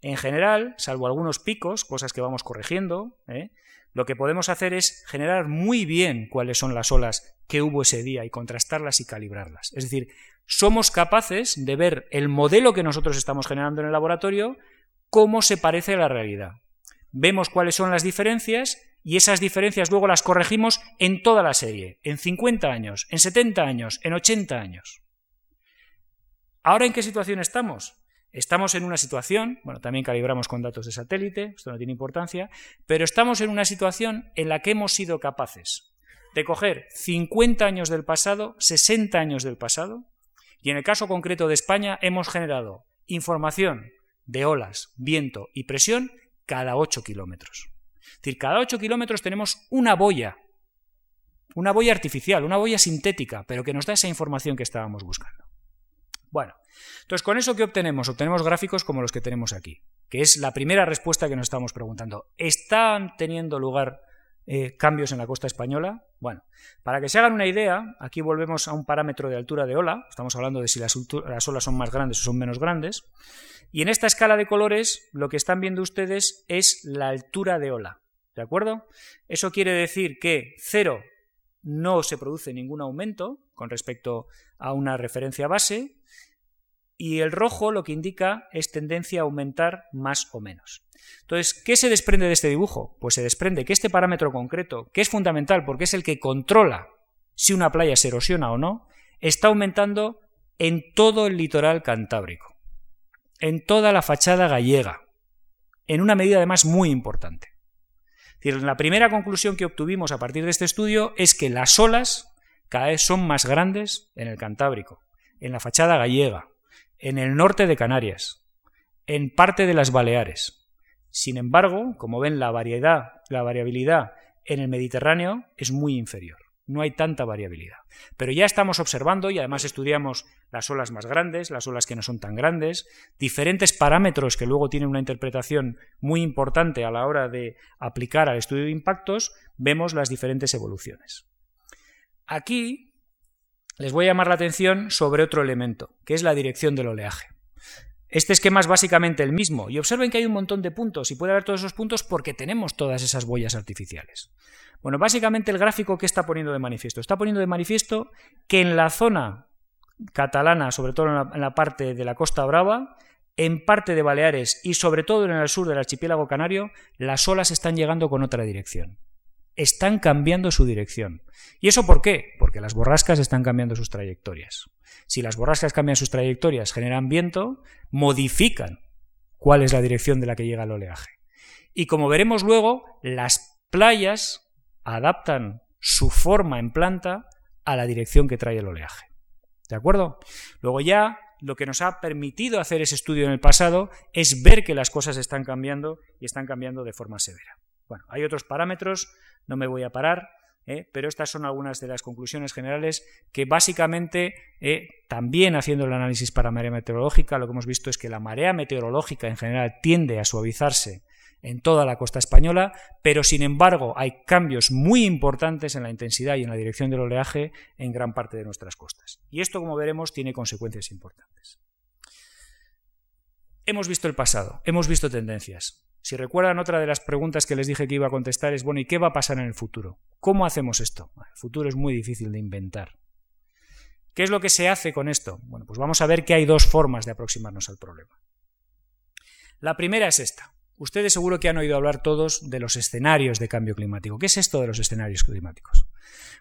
en general, salvo algunos picos, cosas que vamos corrigiendo, ¿eh? Lo que podemos hacer es generar muy bien cuáles son las olas que hubo ese día y contrastarlas y calibrarlas. Es decir, somos capaces de ver el modelo que nosotros estamos generando en el laboratorio, cómo se parece a la realidad. Vemos cuáles son las diferencias y esas diferencias luego las corregimos en toda la serie, en 50 años, en 70 años, en 80 años. ¿Ahora en qué situación estamos? Estamos en una situación, bueno, también calibramos con datos de satélite, esto no tiene importancia, pero estamos en una situación en la que hemos sido capaces de coger 50 años del pasado, 60 años del pasado, y en el caso concreto de España hemos generado información de olas, viento y presión cada 8 kilómetros. Es decir, cada 8 kilómetros tenemos una boya, una boya artificial, una boya sintética, pero que nos da esa información que estábamos buscando. Bueno, entonces con eso ¿qué obtenemos? Obtenemos gráficos como los que tenemos aquí, que es la primera respuesta que nos estamos preguntando. ¿Están teniendo lugar eh, cambios en la costa española? Bueno, para que se hagan una idea, aquí volvemos a un parámetro de altura de ola, estamos hablando de si las, las olas son más grandes o son menos grandes, y en esta escala de colores lo que están viendo ustedes es la altura de ola, ¿de acuerdo? Eso quiere decir que cero no se produce ningún aumento con respecto a una referencia base, y el rojo lo que indica es tendencia a aumentar más o menos. Entonces, ¿qué se desprende de este dibujo? Pues se desprende que este parámetro concreto, que es fundamental porque es el que controla si una playa se erosiona o no, está aumentando en todo el litoral cantábrico, en toda la fachada gallega, en una medida además muy importante. la primera conclusión que obtuvimos a partir de este estudio es que las olas cada vez son más grandes en el Cantábrico, en la fachada gallega, en el norte de Canarias, en parte de las Baleares. Sin embargo, como ven, la variedad, la variabilidad en el Mediterráneo es muy inferior. No hay tanta variabilidad. Pero ya estamos observando y además estudiamos las olas más grandes, las olas que no son tan grandes, diferentes parámetros que luego tienen una interpretación muy importante a la hora de aplicar al estudio de impactos, vemos las diferentes evoluciones. Aquí les voy a llamar la atención sobre otro elemento, que es la dirección del oleaje. Este esquema es básicamente el mismo, y observen que hay un montón de puntos, y puede haber todos esos puntos porque tenemos todas esas boyas artificiales. Bueno, básicamente el gráfico que está poniendo de manifiesto. Está poniendo de manifiesto que en la zona catalana, sobre todo en la parte de la Costa Brava, en parte de Baleares y sobre todo en el sur del archipiélago canario, las olas están llegando con otra dirección. Están cambiando su dirección. ¿Y eso por qué? Porque las borrascas están cambiando sus trayectorias. Si las borrascas cambian sus trayectorias, generan viento, modifican cuál es la dirección de la que llega el oleaje. Y como veremos luego, las playas adaptan su forma en planta a la dirección que trae el oleaje. ¿De acuerdo? Luego ya lo que nos ha permitido hacer ese estudio en el pasado es ver que las cosas están cambiando y están cambiando de forma severa. Bueno, hay otros parámetros, no me voy a parar, ¿eh? pero estas son algunas de las conclusiones generales que básicamente, eh, también haciendo el análisis para marea meteorológica, lo que hemos visto es que la marea meteorológica en general tiende a suavizarse en toda la costa española, pero sin embargo hay cambios muy importantes en la intensidad y en la dirección del oleaje en gran parte de nuestras costas. Y esto, como veremos, tiene consecuencias importantes. Hemos visto el pasado, hemos visto tendencias. Si recuerdan, otra de las preguntas que les dije que iba a contestar es, bueno, ¿y qué va a pasar en el futuro? ¿Cómo hacemos esto? el futuro es muy difícil de inventar. ¿Qué es lo que se hace con esto? Bueno, pues vamos a ver que hay dos formas de aproximarnos al problema. La primera es esta. Ustedes seguro que han oído hablar todos de los escenarios de cambio climático. ¿Qué es esto de los escenarios climáticos?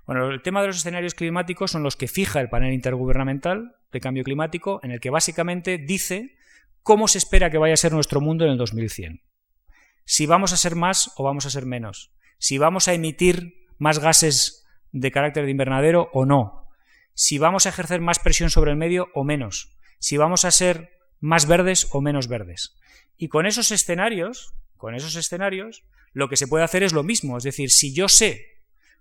Bueno, el tema de los escenarios climáticos son los que fija el panel intergubernamental de cambio climático, en el que básicamente dice cómo se espera que vaya a ser nuestro mundo en el 2100 si vamos a ser más o vamos a ser menos, si vamos a emitir más gases de carácter de invernadero o no, si vamos a ejercer más presión sobre el medio o menos, si vamos a ser más verdes o menos verdes. Y con esos escenarios, con esos escenarios, lo que se puede hacer es lo mismo, es decir, si yo sé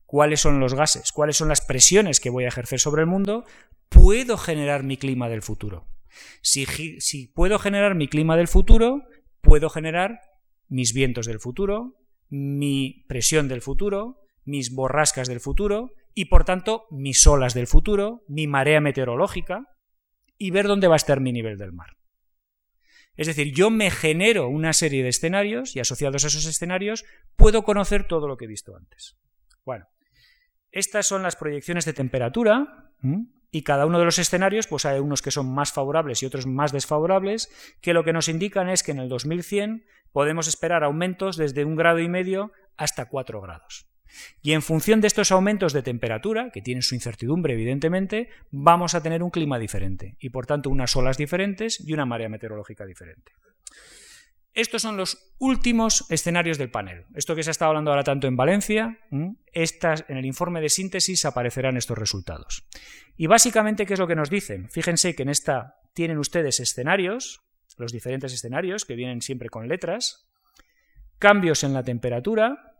cuáles son los gases, cuáles son las presiones que voy a ejercer sobre el mundo, puedo generar mi clima del futuro. Si, puedo generar mi clima del futuro, puedo generar mis vientos del futuro, mi presión del futuro, mis borrascas del futuro y por tanto mis olas del futuro, mi marea meteorológica y ver dónde va a estar mi nivel del mar. Es decir, yo me genero una serie de escenarios y asociados a esos escenarios puedo conocer todo lo que he visto antes. Bueno, estas son las proyecciones de temperatura y cada uno de los escenarios, pues hay unos que son más favorables y otros más desfavorables, que lo que nos indican es que en el 2100 podemos esperar aumentos desde un grado y medio hasta cuatro grados. Y en función de estos aumentos de temperatura, que tienen su incertidumbre evidentemente, vamos a tener un clima diferente y por tanto unas olas diferentes y una marea meteorológica diferente. Estos son los últimos escenarios del panel. Esto que se ha estado hablando ahora tanto en Valencia, estas, en el informe de síntesis aparecerán estos resultados. Y básicamente, ¿qué es lo que nos dicen? Fíjense que en esta tienen ustedes escenarios, los diferentes escenarios que vienen siempre con letras, cambios en la temperatura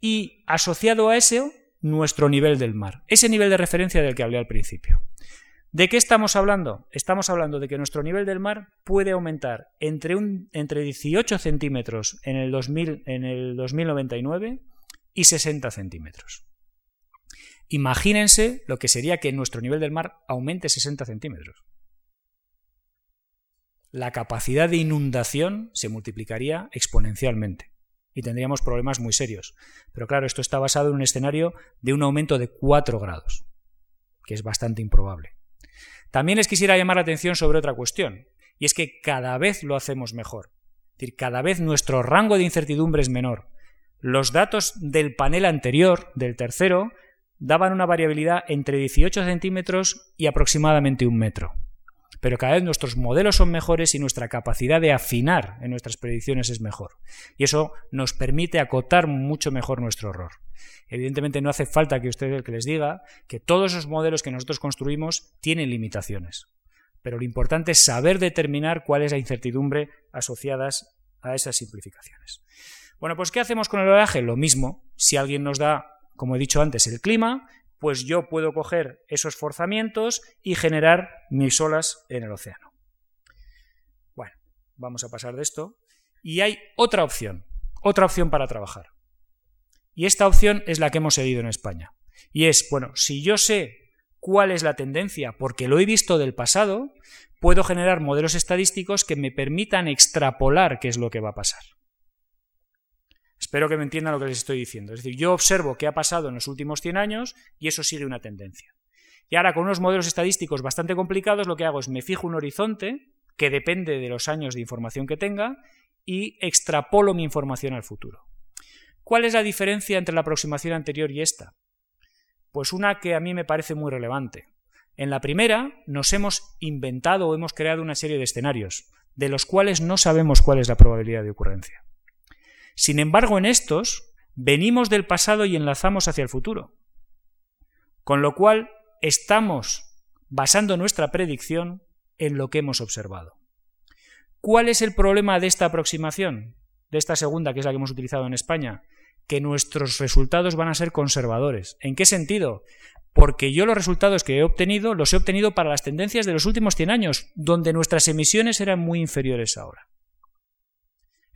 y asociado a eso nuestro nivel del mar, ese nivel de referencia del que hablé al principio. ¿De qué estamos hablando? Estamos hablando de que nuestro nivel del mar puede aumentar entre, entre 18 centímetros en el, 2000, en el 2099 y 60 centímetros. Imagínense lo que sería que nuestro nivel del mar aumente 60 centímetros la capacidad de inundación se multiplicaría exponencialmente y tendríamos problemas muy serios. Pero claro, esto está basado en un escenario de un aumento de 4 grados, que es bastante improbable. También les quisiera llamar la atención sobre otra cuestión, y es que cada vez lo hacemos mejor. Es decir, cada vez nuestro rango de incertidumbre es menor. Los datos del panel anterior, del tercero, daban una variabilidad entre 18 centímetros y aproximadamente un metro pero cada vez nuestros modelos son mejores y nuestra capacidad de afinar en nuestras predicciones es mejor. Y eso nos permite acotar mucho mejor nuestro error. Evidentemente no hace falta que usted que les diga que todos esos modelos que nosotros construimos tienen limitaciones. Pero lo importante es saber determinar cuál es la incertidumbre asociadas a esas simplificaciones. Bueno, pues ¿qué hacemos con el oleaje? Lo mismo. Si alguien nos da, como he dicho antes, el clima, pues yo puedo coger esos forzamientos y generar mis olas en el océano. Bueno, vamos a pasar de esto. Y hay otra opción, otra opción para trabajar. Y esta opción es la que hemos seguido en España. Y es, bueno, si yo sé cuál es la tendencia, porque lo he visto del pasado, puedo generar modelos estadísticos que me permitan extrapolar qué es lo que va a pasar. Espero que me entiendan lo que les estoy diciendo. Es decir, yo observo qué ha pasado en los últimos 100 años y eso sigue una tendencia. Y ahora con unos modelos estadísticos bastante complicados lo que hago es me fijo un horizonte que depende de los años de información que tenga y extrapolo mi información al futuro. ¿Cuál es la diferencia entre la aproximación anterior y esta? Pues una que a mí me parece muy relevante. En la primera nos hemos inventado o hemos creado una serie de escenarios, de los cuales no sabemos cuál es la probabilidad de ocurrencia. Sin embargo, en estos venimos del pasado y enlazamos hacia el futuro. Con lo cual, estamos basando nuestra predicción en lo que hemos observado. ¿Cuál es el problema de esta aproximación? De esta segunda, que es la que hemos utilizado en España, que nuestros resultados van a ser conservadores. ¿En qué sentido? Porque yo los resultados que he obtenido los he obtenido para las tendencias de los últimos 100 años, donde nuestras emisiones eran muy inferiores ahora.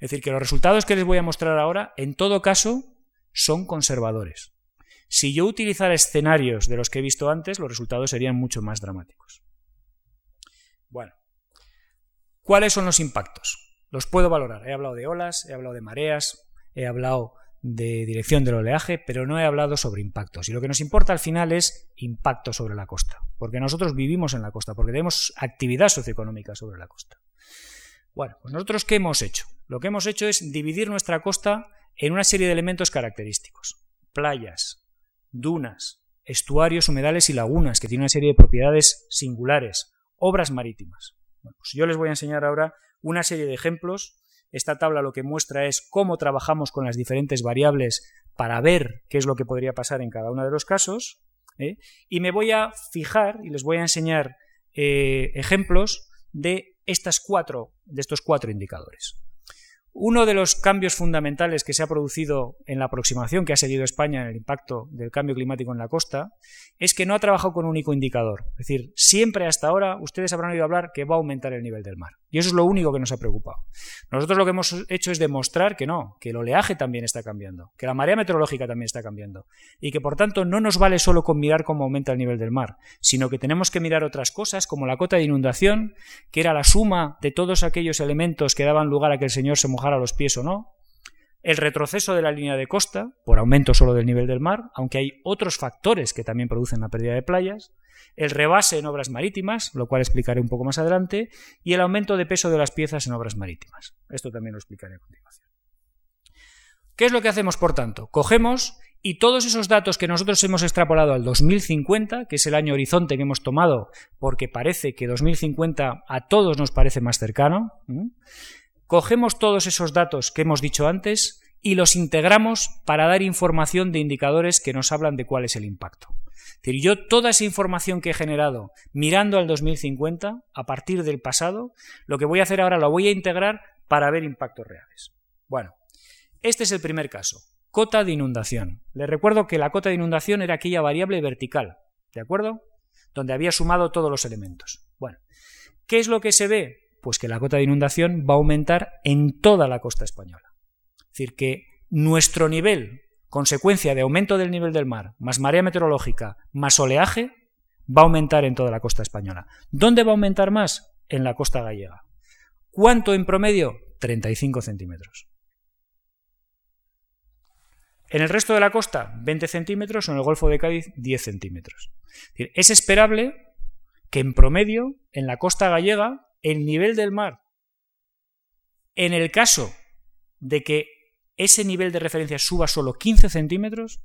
Es decir, que los resultados que les voy a mostrar ahora, en todo caso, son conservadores. Si yo utilizara escenarios de los que he visto antes, los resultados serían mucho más dramáticos. Bueno, ¿cuáles son los impactos? Los puedo valorar. He hablado de olas, he hablado de mareas, he hablado de dirección del oleaje, pero no he hablado sobre impactos. Y lo que nos importa al final es impacto sobre la costa, porque nosotros vivimos en la costa, porque tenemos actividad socioeconómica sobre la costa. Bueno, pues nosotros ¿qué hemos hecho? Lo que hemos hecho es dividir nuestra costa en una serie de elementos característicos. Playas, dunas, estuarios, humedales y lagunas, que tienen una serie de propiedades singulares, obras marítimas. Bueno, pues yo les voy a enseñar ahora una serie de ejemplos esta tabla lo que muestra es cómo trabajamos con las diferentes variables para ver qué es lo que podría pasar en cada uno de los casos. ¿eh? Y me voy a fijar y les voy a enseñar eh, ejemplos de, estas cuatro, de estos cuatro indicadores. Uno de los cambios fundamentales que se ha producido en la aproximación que ha seguido España en el impacto del cambio climático en la costa es que no ha trabajado con un único indicador. Es decir, siempre hasta ahora ustedes habrán oído hablar que va a aumentar el nivel del mar. Y eso es lo único que nos ha preocupado. Nosotros lo que hemos hecho es demostrar que no, que el oleaje también está cambiando, que la marea meteorológica también está cambiando y que por tanto no nos vale solo con mirar cómo aumenta el nivel del mar, sino que tenemos que mirar otras cosas como la cota de inundación, que era la suma de todos aquellos elementos que daban lugar a que el señor se mojara los pies o no, el retroceso de la línea de costa, por aumento solo del nivel del mar, aunque hay otros factores que también producen la pérdida de playas, el rebase en obras marítimas, lo cual explicaré un poco más adelante, y el aumento de peso de las piezas en obras marítimas. Esto también lo explicaré a continuación. ¿Qué es lo que hacemos, por tanto? Cogemos y todos esos datos que nosotros hemos extrapolado al 2050, que es el año horizonte que hemos tomado, porque parece que 2050 a todos nos parece más cercano, cogemos todos esos datos que hemos dicho antes y los integramos para dar información de indicadores que nos hablan de cuál es el impacto. Es decir, yo toda esa información que he generado mirando al 2050, a partir del pasado, lo que voy a hacer ahora lo voy a integrar para ver impactos reales. Bueno, este es el primer caso, cota de inundación. Les recuerdo que la cota de inundación era aquella variable vertical, ¿de acuerdo? Donde había sumado todos los elementos. Bueno, ¿qué es lo que se ve? Pues que la cota de inundación va a aumentar en toda la costa española. Es decir, que nuestro nivel, consecuencia de aumento del nivel del mar, más marea meteorológica, más oleaje, va a aumentar en toda la costa española. ¿Dónde va a aumentar más? En la costa gallega. ¿Cuánto en promedio? 35 centímetros. En el resto de la costa, 20 centímetros, o en el Golfo de Cádiz, 10 centímetros. Es esperable que en promedio, en la costa gallega, el nivel del mar, en el caso de que ese nivel de referencia suba solo 15 centímetros,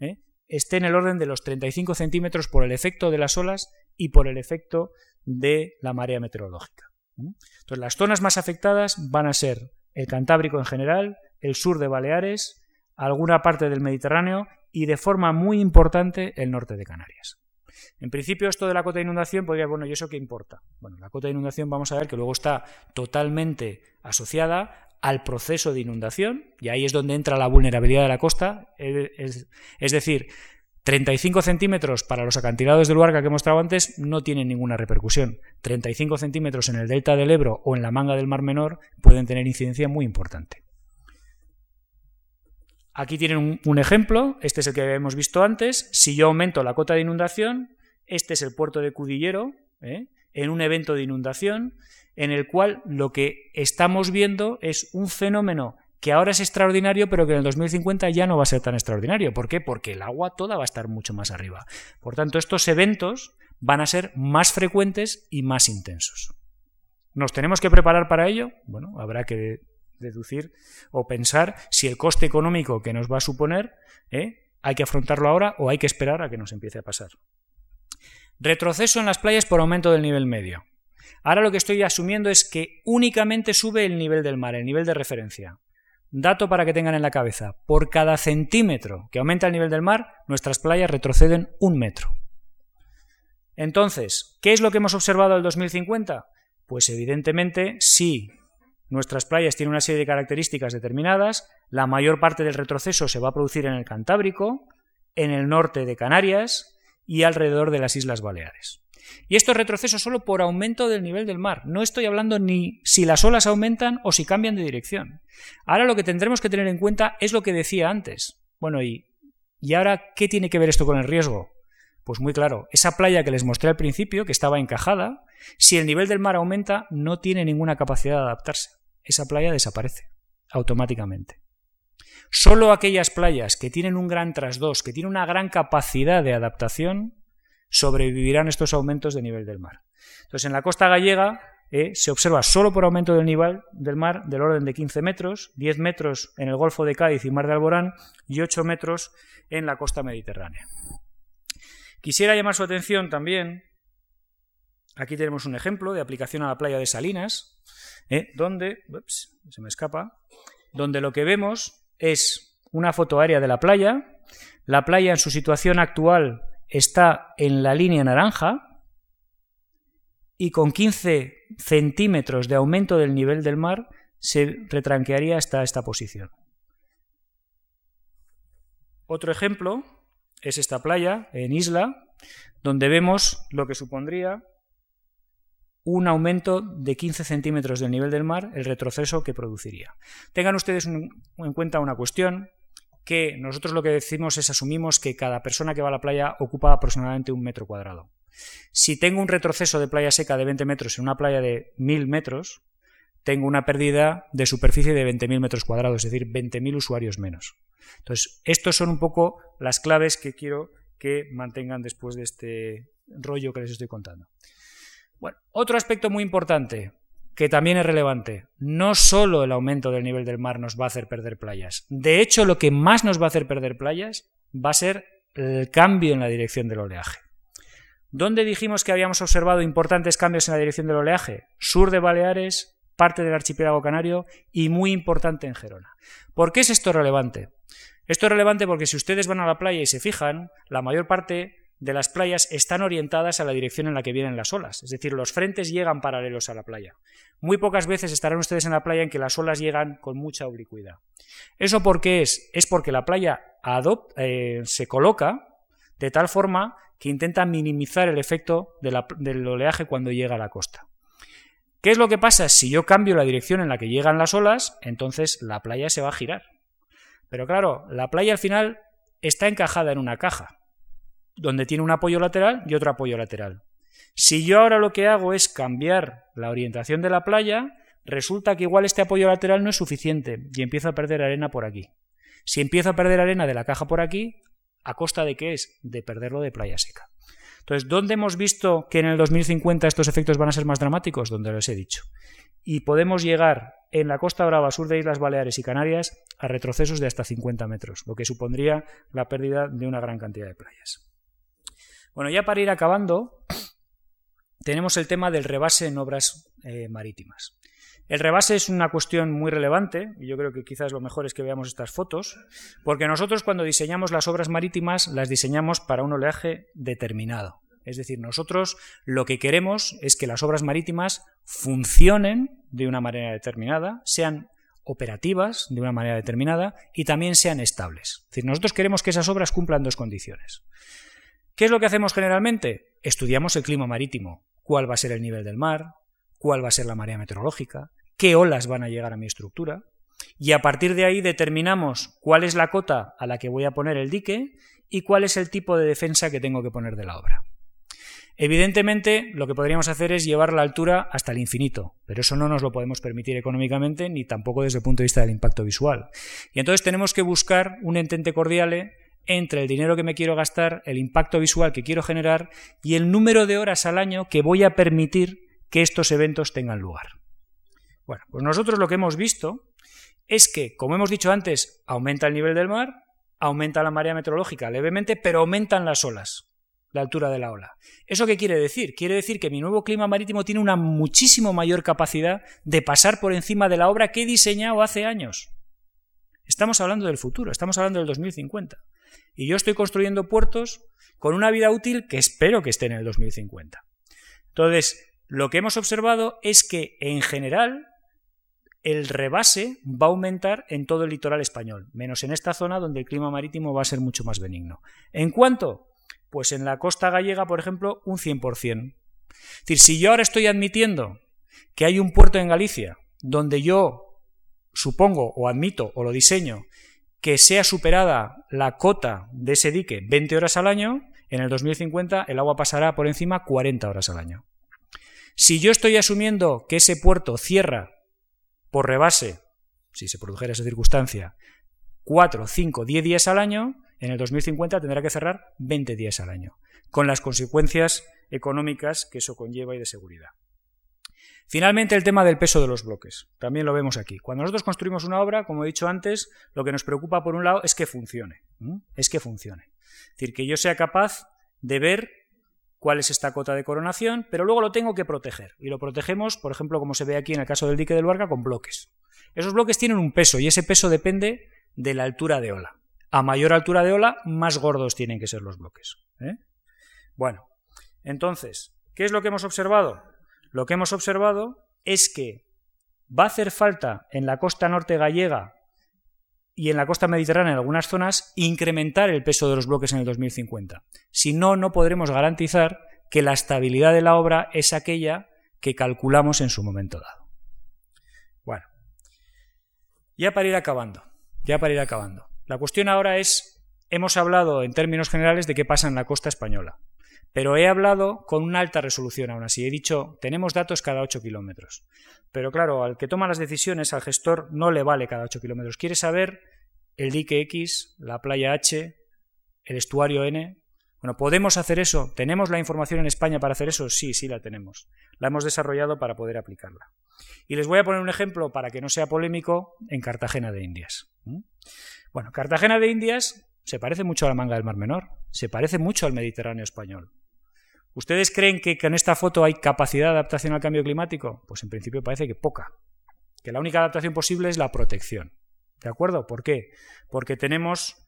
¿eh? esté en el orden de los 35 centímetros por el efecto de las olas y por el efecto de la marea meteorológica. Entonces, las zonas más afectadas van a ser el Cantábrico en general, el sur de Baleares, alguna parte del Mediterráneo y de forma muy importante el norte de Canarias. En principio, esto de la cota de inundación podría, bueno, ¿y eso qué importa? Bueno, la cota de inundación vamos a ver que luego está totalmente asociada al proceso de inundación, y ahí es donde entra la vulnerabilidad de la costa, es, decir, 35 centímetros para los acantilados del Luarca que he mostrado antes no tienen ninguna repercusión. 35 centímetros en el delta del Ebro o en la manga del Mar Menor pueden tener incidencia muy importante. Aquí tienen un, ejemplo, este es el que hemos visto antes. Si yo aumento la cota de inundación, este es el puerto de Cudillero, ¿eh? en un evento de inundación, en el cual lo que estamos viendo es un fenómeno que ahora es extraordinario, pero que en el 2050 ya no va a ser tan extraordinario. ¿Por qué? Porque el agua toda va a estar mucho más arriba. Por tanto, estos eventos van a ser más frecuentes y más intensos. ¿Nos tenemos que preparar para ello? Bueno, habrá que deducir o pensar si el coste económico que nos va a suponer ¿eh? hay que afrontarlo ahora o hay que esperar a que nos empiece a pasar. Retroceso en las playas por aumento del nivel medio. Ahora lo que estoy asumiendo es que únicamente sube el nivel del mar, el nivel de referencia. Dato para que tengan en la cabeza. Por cada centímetro que aumenta el nivel del mar, nuestras playas retroceden un metro. Entonces, ¿qué es lo que hemos observado al 2050? Pues evidentemente, si nuestras playas tienen una serie de características determinadas, la mayor parte del retroceso se va a producir en el Cantábrico, en el norte de Canarias y alrededor de las Islas Baleares. Y esto es retroceso solo por aumento del nivel del mar. No estoy hablando ni si las olas aumentan o si cambian de dirección. Ahora lo que tendremos que tener en cuenta es lo que decía antes. Bueno, y, ¿y ahora qué tiene que ver esto con el riesgo? Pues muy claro, esa playa que les mostré al principio, que estaba encajada, si el nivel del mar aumenta, no tiene ninguna capacidad de adaptarse. Esa playa desaparece automáticamente. Solo aquellas playas que tienen un gran trasdos, que tienen una gran capacidad de adaptación, sobrevivirán estos aumentos de nivel del mar. Entonces, en la costa gallega eh, se observa solo por aumento del nivel del mar del orden de 15 metros, 10 metros en el Golfo de Cádiz y Mar de Alborán y 8 metros en la costa mediterránea. Quisiera llamar su atención también, aquí tenemos un ejemplo de aplicación a la playa de Salinas, ¿eh? donde, se me escapa, donde lo que vemos es una foto aérea de la playa, la playa en su situación actual está en la línea naranja y con 15 centímetros de aumento del nivel del mar se retranquearía hasta esta posición. Otro ejemplo es esta playa en Isla, donde vemos lo que supondría un aumento de 15 centímetros del nivel del mar, el retroceso que produciría. Tengan ustedes en cuenta una cuestión, que nosotros lo que decimos es asumimos que cada persona que va a la playa ocupa aproximadamente un metro cuadrado. Si tengo un retroceso de playa seca de 20 metros en una playa de 1000 metros, tengo una pérdida de superficie de 20.000 metros cuadrados, es decir, 20.000 usuarios menos. Entonces, estos son un poco las claves que quiero que mantengan después de este rollo que les estoy contando. Bueno, otro aspecto muy importante, que también es relevante. No solo el aumento del nivel del mar nos va a hacer perder playas. De hecho, lo que más nos va a hacer perder playas va a ser el cambio en la dirección del oleaje. ¿Dónde dijimos que habíamos observado importantes cambios en la dirección del oleaje? Sur de Baleares, parte del archipiélago canario y muy importante en Gerona. ¿Por qué es esto relevante? Esto es relevante porque si ustedes van a la playa y se fijan, la mayor parte de las playas están orientadas a la dirección en la que vienen las olas, es decir, los frentes llegan paralelos a la playa. Muy pocas veces estarán ustedes en la playa en que las olas llegan con mucha oblicuidad. ¿Eso por qué es? Es porque la playa eh, se coloca de tal forma que intenta minimizar el efecto del oleaje cuando llega a la costa. ¿Qué es lo que pasa? Si yo cambio la dirección en la que llegan las olas, entonces la playa se va a girar. Pero claro, la playa al final está encajada en una caja, donde tiene un apoyo lateral y otro apoyo lateral. Si yo ahora lo que hago es cambiar la orientación de la playa, resulta que igual este apoyo lateral no es suficiente y empiezo a perder arena por aquí. Si empiezo a perder arena de la caja por aquí, ¿a costa de qué es? De perderlo de playa seca. Entonces, ¿dónde hemos visto que en el 2050 estos efectos van a ser más dramáticos? Donde les he dicho. Y podemos llegar en la Costa Brava, sur de Islas Baleares y Canarias, a retrocesos de hasta 50 metros, lo que supondría la pérdida de una gran cantidad de playas. Bueno, ya para ir acabando, tenemos el tema del rebase en obras eh, marítimas. El rebase es una cuestión muy relevante, y yo creo que quizás lo mejor es que veamos estas fotos, porque nosotros cuando diseñamos las obras marítimas las diseñamos para un oleaje determinado. Es decir, nosotros lo que queremos es que las obras marítimas funcionen de una manera determinada, sean operativas de una manera determinada y también sean estables. Es decir, nosotros queremos que esas obras cumplan dos condiciones. ¿Qué es lo que hacemos generalmente? Estudiamos el clima marítimo, cuál va a ser el nivel del mar, cuál va a ser la marea meteorológica, qué olas van a llegar a mi estructura, y a partir de ahí determinamos cuál es la cota a la que voy a poner el dique y cuál es el tipo de defensa que tengo que poner de la obra. Evidentemente, lo que podríamos hacer es llevar la altura hasta el infinito, pero eso no nos lo podemos permitir económicamente ni tampoco desde el punto de vista del impacto visual. Y entonces tenemos que buscar un entente cordiale entre el dinero que me quiero gastar, el impacto visual que quiero generar y el número de horas al año que voy a permitir que estos eventos tengan lugar. Bueno, pues nosotros lo que hemos visto es que, como hemos dicho antes, aumenta el nivel del mar, aumenta la marea meteorológica levemente, pero aumentan las olas, la altura de la ola. ¿Eso qué quiere decir? Quiere decir que mi nuevo clima marítimo tiene una muchísimo mayor capacidad de pasar por encima de la obra que he diseñado hace años. Estamos hablando del futuro, estamos hablando del 2050. Y yo estoy construyendo puertos con una vida útil que espero que esté en el 2050. Entonces, lo que hemos observado es que, en general, el rebase va a aumentar en todo el litoral español, menos en esta zona donde el clima marítimo va a ser mucho más benigno. ¿En cuánto? Pues en la costa gallega, por ejemplo, un 100%. Es decir, si yo ahora estoy admitiendo que hay un puerto en Galicia donde yo supongo o admito o lo diseño que sea superada la cota de ese dique 20 horas al año, en el 2050 el agua pasará por encima 40 horas al año. Si yo estoy asumiendo que ese puerto cierra por rebase, si se produjera esa circunstancia, 4, 5, 10 días al año, en el 2050 tendrá que cerrar 20 días al año, con las consecuencias económicas que eso conlleva y de seguridad. Finalmente, el tema del peso de los bloques. También lo vemos aquí. Cuando nosotros construimos una obra, como he dicho antes, lo que nos preocupa por un lado es que funcione. Es que funcione. Es decir, que yo sea capaz de ver cuál es esta cota de coronación, pero luego lo tengo que proteger. Y lo protegemos, por ejemplo, como se ve aquí en el caso del dique del Luarca, con bloques. Esos bloques tienen un peso y ese peso depende de la altura de ola. A mayor altura de ola, más gordos tienen que ser los bloques. ¿eh? Bueno, entonces, ¿qué es lo que hemos observado? Lo que hemos observado es que va a hacer falta en la costa norte gallega y en la costa mediterránea en algunas zonas incrementar el peso de los bloques en el 2050. Si no, no podremos garantizar que la estabilidad de la obra es aquella que calculamos en su momento dado. Bueno, ya para ir acabando, ya para ir acabando. La cuestión ahora es, hemos hablado en términos generales de qué pasa en la costa española, pero he hablado con una alta resolución aún así. He dicho, tenemos datos cada 8 kilómetros. Pero claro, al que toma las decisiones, al gestor, no le vale cada 8 kilómetros. Quiere saber el dique X, la playa H, el estuario N. Bueno, ¿podemos hacer eso? ¿Tenemos la información en España para hacer eso? Sí, sí la tenemos. La hemos desarrollado para poder aplicarla. Y les voy a poner un ejemplo para que no sea polémico en Cartagena de Indias. Bueno, Cartagena de Indias se parece mucho a la manga del Mar Menor, se parece mucho al Mediterráneo español. ¿Ustedes creen que con esta foto hay capacidad de adaptación al cambio climático? Pues en principio parece que poca. Que la única adaptación posible es la protección. ¿De acuerdo? ¿Por qué? Porque tenemos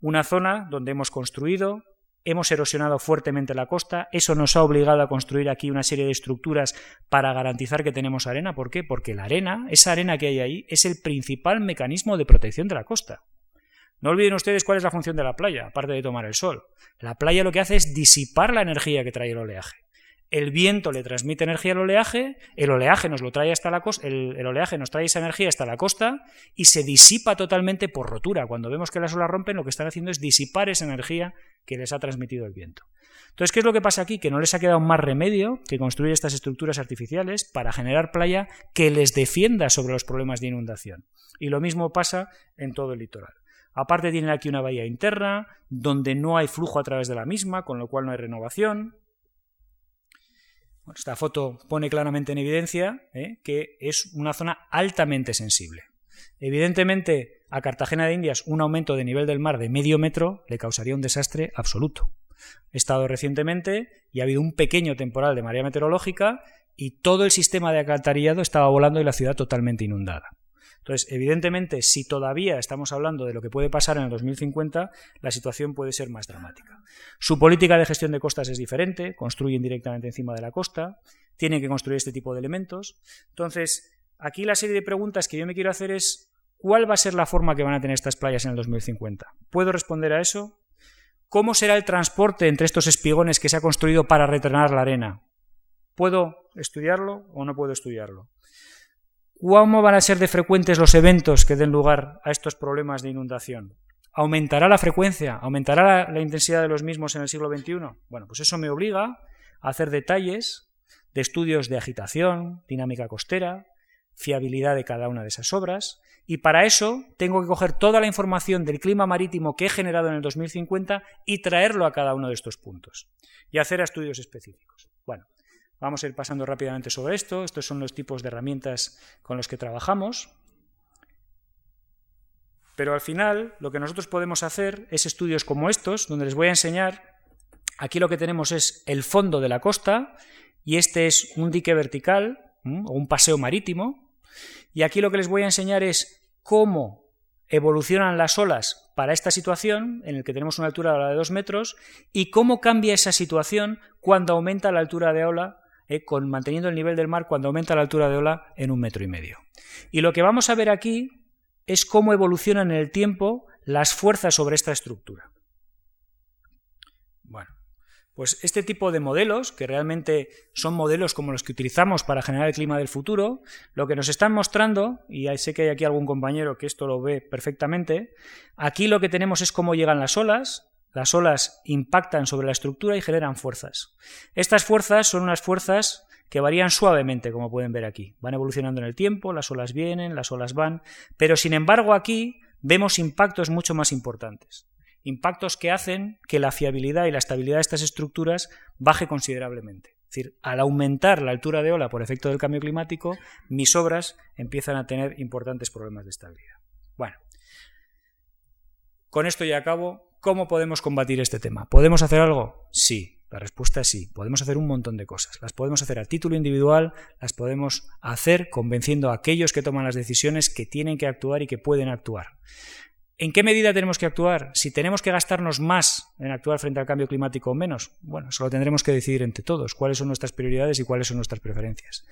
una zona donde hemos construido, hemos erosionado fuertemente la costa, eso nos ha obligado a construir aquí una serie de estructuras para garantizar que tenemos arena. ¿Por qué? Porque la arena, esa arena que hay ahí, es el principal mecanismo de protección de la costa. No olviden ustedes cuál es la función de la playa, aparte de tomar el sol. La playa lo que hace es disipar la energía que trae el oleaje. El viento le transmite energía al oleaje, el oleaje nos lo trae hasta la costa, el, oleaje nos trae esa energía hasta la costa y se disipa totalmente por rotura. Cuando vemos que las olas rompen, lo que están haciendo es disipar esa energía que les ha transmitido el viento. Entonces, ¿qué es lo que pasa aquí? Que no les ha quedado más remedio que construir estas estructuras artificiales para generar playa que les defienda sobre los problemas de inundación. Y lo mismo pasa en todo el litoral. Aparte tienen aquí una bahía interna, donde no hay flujo a través de la misma, con lo cual no hay renovación. esta foto pone claramente en evidencia ¿eh? que es una zona altamente sensible. Evidentemente, a Cartagena de Indias un aumento de nivel del mar de medio metro le causaría un desastre absoluto. He estado recientemente y ha habido un pequeño temporal de marea meteorológica y todo el sistema de alcantarillado estaba volando y la ciudad totalmente inundada. Entonces, evidentemente, si todavía estamos hablando de lo que puede pasar en el 2050, la situación puede ser más dramática. Su política de gestión de costas es diferente, construyen directamente encima de la costa, tienen que construir este tipo de elementos. Entonces, aquí la serie de preguntas que yo me quiero hacer es, ¿cuál va a ser la forma que van a tener estas playas en el 2050? ¿Puedo responder a eso? ¿Cómo será el transporte entre estos espigones que se ha construido para retornar la arena? ¿Puedo estudiarlo o no puedo estudiarlo? ¿Cómo van a ser de frecuentes los eventos que den lugar a estos problemas de inundación? ¿Aumentará la frecuencia? ¿Aumentará la, intensidad de los mismos en el siglo XXI? Bueno, pues eso me obliga a hacer detalles de estudios de agitación, dinámica costera, fiabilidad de cada una de esas obras, y para eso tengo que coger toda la información del clima marítimo que he generado en el 2050 y traerlo a cada uno de estos puntos, y hacer estudios específicos. Bueno, Vamos a ir pasando rápidamente sobre esto. Estos son los tipos de herramientas con los que trabajamos. Pero al final, lo que nosotros podemos hacer es estudios como estos, donde les voy a enseñar. Aquí lo que tenemos es el fondo de la costa, y este es un dique vertical, o un paseo marítimo. Y aquí lo que les voy a enseñar es cómo evolucionan las olas para esta situación, en el que tenemos una altura de dos metros, y cómo cambia esa situación cuando aumenta la altura de ola eh, con, manteniendo el nivel del mar cuando aumenta la altura de ola en un metro y medio. Y lo que vamos a ver aquí es cómo evolucionan en el tiempo las fuerzas sobre esta estructura. Bueno, pues este tipo de modelos, que realmente son modelos como los que utilizamos para generar el clima del futuro, lo que nos están mostrando, y sé que hay aquí algún compañero que esto lo ve perfectamente, aquí lo que tenemos es cómo llegan las olas, las olas impactan sobre la estructura y generan fuerzas. Estas fuerzas son unas fuerzas que varían suavemente, como pueden ver aquí. Van evolucionando en el tiempo, las olas vienen, las olas van, pero sin embargo aquí vemos impactos mucho más importantes. Impactos que hacen que la fiabilidad y la estabilidad de estas estructuras baje considerablemente. Es decir, al aumentar la altura de ola por efecto del cambio climático, mis obras empiezan a tener importantes problemas de estabilidad. Bueno, con esto ya acabo. ¿Cómo podemos combatir este tema? ¿Podemos hacer algo? Sí, la respuesta es sí. Podemos hacer un montón de cosas. Las podemos hacer a título individual, las podemos hacer convenciendo a aquellos que toman las decisiones que tienen que actuar y que pueden actuar. ¿En qué medida tenemos que actuar? Si tenemos que gastarnos más en actuar frente al cambio climático o menos, bueno, eso lo tendremos que decidir entre todos, cuáles son nuestras prioridades y cuáles son nuestras preferencias.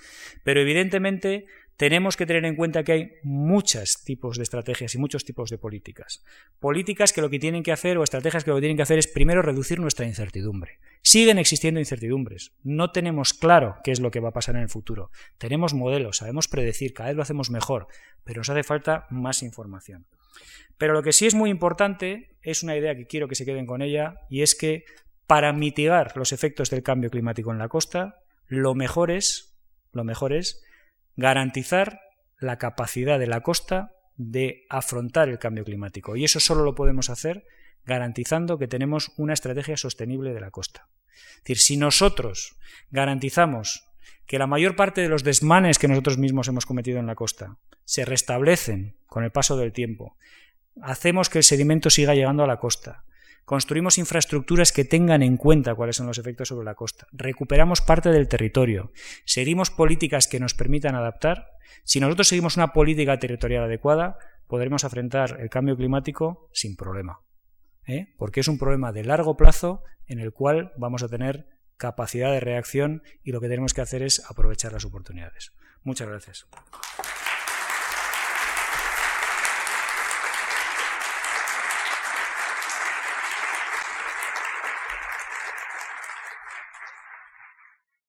Pero evidentemente tenemos que tener en cuenta que hay muchos tipos de estrategias y muchos tipos de políticas. Políticas que lo que tienen que hacer o estrategias que lo que tienen que hacer es primero reducir nuestra incertidumbre. Siguen existiendo incertidumbres. No tenemos claro qué es lo que va a pasar en el futuro. Tenemos modelos, sabemos predecir, cada vez lo hacemos mejor, pero nos hace falta más información. Pero lo que sí es muy importante es una idea que quiero que se queden con ella y es que para mitigar los efectos del cambio climático en la costa, lo mejor es, lo mejor es garantizar la capacidad de la costa de afrontar el cambio climático. Y eso solo lo podemos hacer garantizando que tenemos una estrategia sostenible de la costa. Es decir, si nosotros garantizamos que la mayor parte de los desmanes que nosotros mismos hemos cometido en la costa se restablecen con el paso del tiempo, hacemos que el sedimento siga llegando a la costa, Construimos infraestructuras que tengan en cuenta cuáles son los efectos sobre la costa. Recuperamos parte del territorio. Seguimos políticas que nos permitan adaptar. Si nosotros seguimos una política territorial adecuada, podremos afrontar el cambio climático sin problema. ¿eh? Porque es un problema de largo plazo en el cual vamos a tener capacidad de reacción y lo que tenemos que hacer es aprovechar las oportunidades. Muchas gracias.